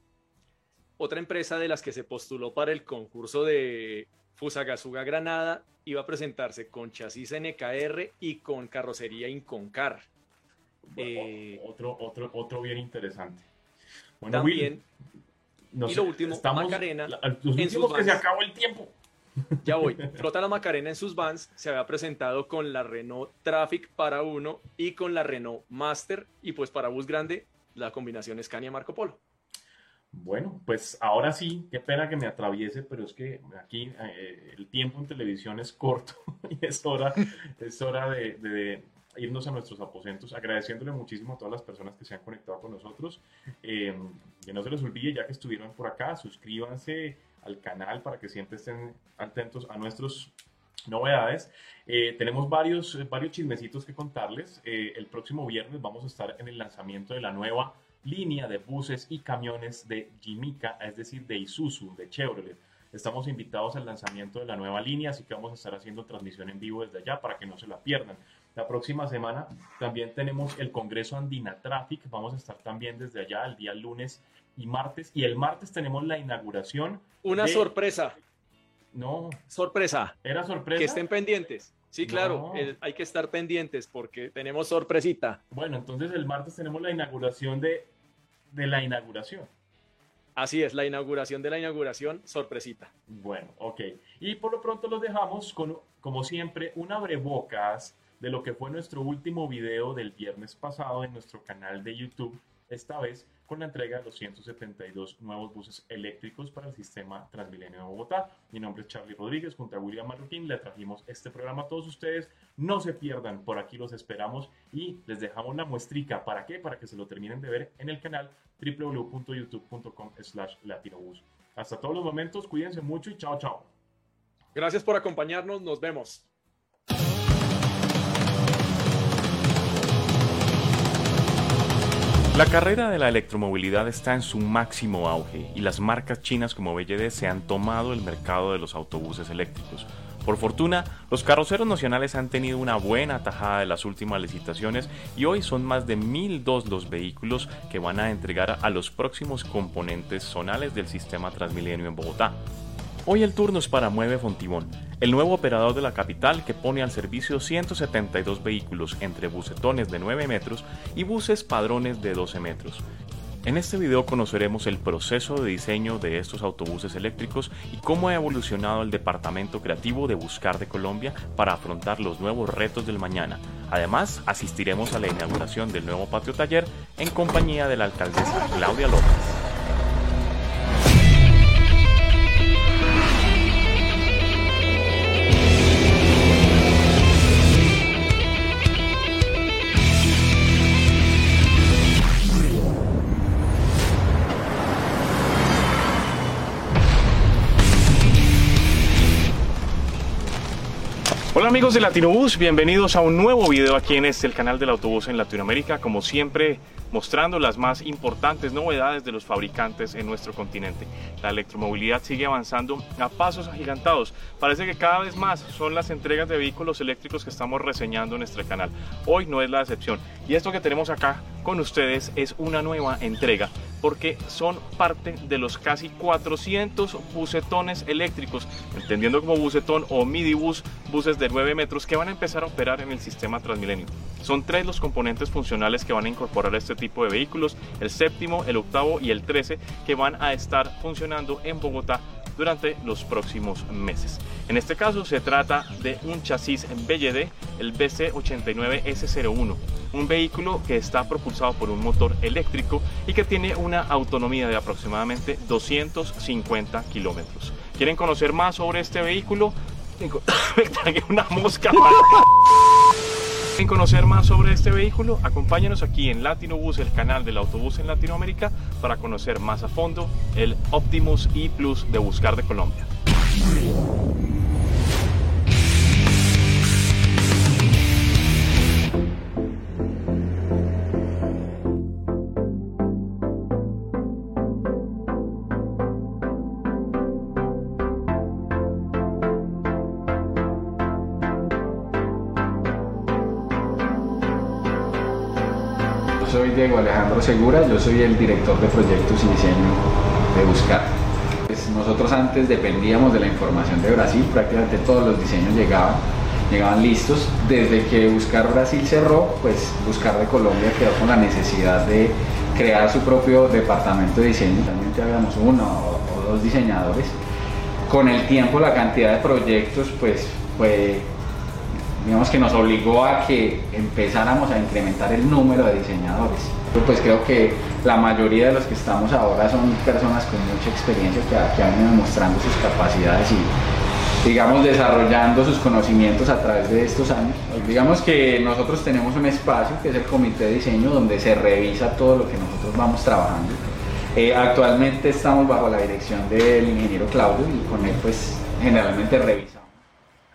otra empresa de las que se postuló para el concurso de Fusagasuga Granada iba a presentarse con chasis NKR y con carrocería Inconcar. eh, otro, otro, otro bien interesante. Bueno, También Will, no y sé, lo último, estamos, Macarena, la- en sus que se vans. acabó el tiempo. [LAUGHS] Ya voy. [LAUGHS] Flota la Macarena en sus vans se había presentado con la Renault Traffic para uno y con la Renault Master y pues para bus grande la combinación Scania Marco Polo. Bueno, pues ahora sí, qué pena que me atraviese, pero es que aquí eh, el tiempo en televisión es corto [LAUGHS] y es hora, es hora de, de irnos a nuestros aposentos, agradeciéndole muchísimo a todas las personas que se han conectado con nosotros. Eh, que no se les olvide, ya que estuvieron por acá, suscríbanse al canal para que siempre estén atentos a nuestras novedades. Eh, tenemos varios, varios chismecitos que contarles. Eh, el próximo viernes vamos a estar en el lanzamiento de la nueva línea de buses y camiones de Jimica, es decir, de Isuzu, de Chevrolet. Estamos invitados al lanzamiento de la nueva línea, así que vamos a estar haciendo transmisión en vivo desde allá para que no se la pierdan. La próxima semana también tenemos el Congreso Andina Traffic, vamos a estar también desde allá el día lunes y martes, y el martes tenemos la inauguración. Una de- sorpresa, No, sorpresa, era sorpresa. que estén pendientes. Sí, claro, No. el- hay que estar pendientes porque tenemos sorpresita. Bueno, entonces el martes tenemos la inauguración de, de la inauguración. Así es, la inauguración de la inauguración, sorpresita. Bueno, ok. Y por lo pronto los dejamos con, como siempre, un abrebocas de lo que fue nuestro último video del viernes pasado en nuestro canal de YouTube, esta vez con la entrega de los 172 nuevos buses eléctricos para el sistema Transmilenio de Bogotá. Mi nombre es Charlie Rodríguez, junto a William Marroquín le trajimos este programa a todos ustedes. No se pierdan, por aquí los esperamos y les dejamos la muestrica. ¿Para qué? Para que se lo terminen de ver en el canal www.youtube.com slash latinobus. Hasta todos los momentos, cuídense mucho y chao, chao. Gracias por acompañarnos, nos vemos. La carrera de la electromovilidad está en su máximo auge y las marcas chinas como BYD se han tomado el mercado de los autobuses eléctricos. Por fortuna, los carroceros nacionales han tenido una buena tajada de las últimas licitaciones y hoy son más de 1.002 los vehículos que van a entregar a los próximos componentes zonales del sistema Transmilenio en Bogotá. Hoy el turno es para Mueve Fontibón, el nuevo operador de la capital que pone al servicio 172 vehículos entre bucetones de 9 metros y buses padrones de 12 metros. En este video conoceremos el proceso de diseño de estos autobuses eléctricos y cómo ha evolucionado el departamento creativo de Buscar de Colombia para afrontar los nuevos retos del mañana. Además, asistiremos a la inauguración del nuevo patio taller en compañía de la alcaldesa Claudia López. Amigos de Latinobús, bienvenidos a un nuevo video aquí en este el canal del autobús en Latinoamérica. Como siempre, mostrando las más importantes novedades de los fabricantes en nuestro continente. La electromovilidad sigue avanzando a pasos agigantados. Parece que cada vez más son las entregas de vehículos eléctricos que estamos reseñando en nuestro canal. Hoy no es la excepción. Y esto que tenemos acá con ustedes es una nueva entrega porque son parte de los casi 400 bucetones eléctricos, entendiendo como bucetón o midibus, buses de 9 metros que van a empezar a operar en el sistema Transmilenio. Son tres los componentes funcionales que van a incorporar este tipo de vehículos, el séptimo, el octavo y el 13, que van a estar funcionando en Bogotá durante los próximos meses. En este caso se trata de un chasis BYD, el BC89S01, un vehículo que está propulsado por un motor eléctrico y que tiene una autonomía de aproximadamente 250 kilómetros. ¿Quieren conocer más sobre este vehículo? [COUGHS] una mosca. ¿Quieren conocer más sobre este vehículo? Acompáñenos aquí en Latinobus, el canal del autobús en Latinoamérica, para conocer más a fondo el Optimus E Plus de Buscar de Colombia. Diego Alejandro Segura, yo soy el director de proyectos y diseño de Buscar. Pues nosotros antes dependíamos de la información de Brasil, prácticamente todos los diseños llegaban, llegaban listos. Desde que Buscar Brasil cerró, pues Buscar de Colombia quedó con la necesidad de crear su propio departamento de diseño. Realmente habíamos uno o dos diseñadores. Con el tiempo la cantidad de proyectos pues fue digamos que nos obligó a que empezáramos a incrementar el número de diseñadores. Pues creo que la mayoría de los que estamos ahora son personas con mucha experiencia que, han ido mostrando sus capacidades y digamos desarrollando sus conocimientos a través de estos años. Digamos que nosotros tenemos un espacio que es el comité de diseño donde se revisa todo lo que nosotros vamos trabajando. Eh, actualmente estamos bajo la dirección del ingeniero Claudio y con él pues generalmente revisamos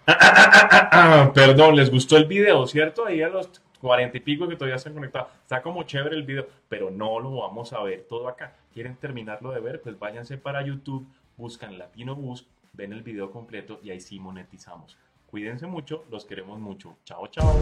[COUGHS] Perdón, les gustó el video, ¿cierto? Ahí a los cuarenta y pico que todavía están conectados. Está como chévere el video, pero no lo vamos a ver todo acá. ¿Quieren terminarlo de ver? Pues váyanse para YouTube, buscan Latino Bus, ven el video completo y ahí sí monetizamos. Cuídense mucho, los queremos mucho. Chao, chao.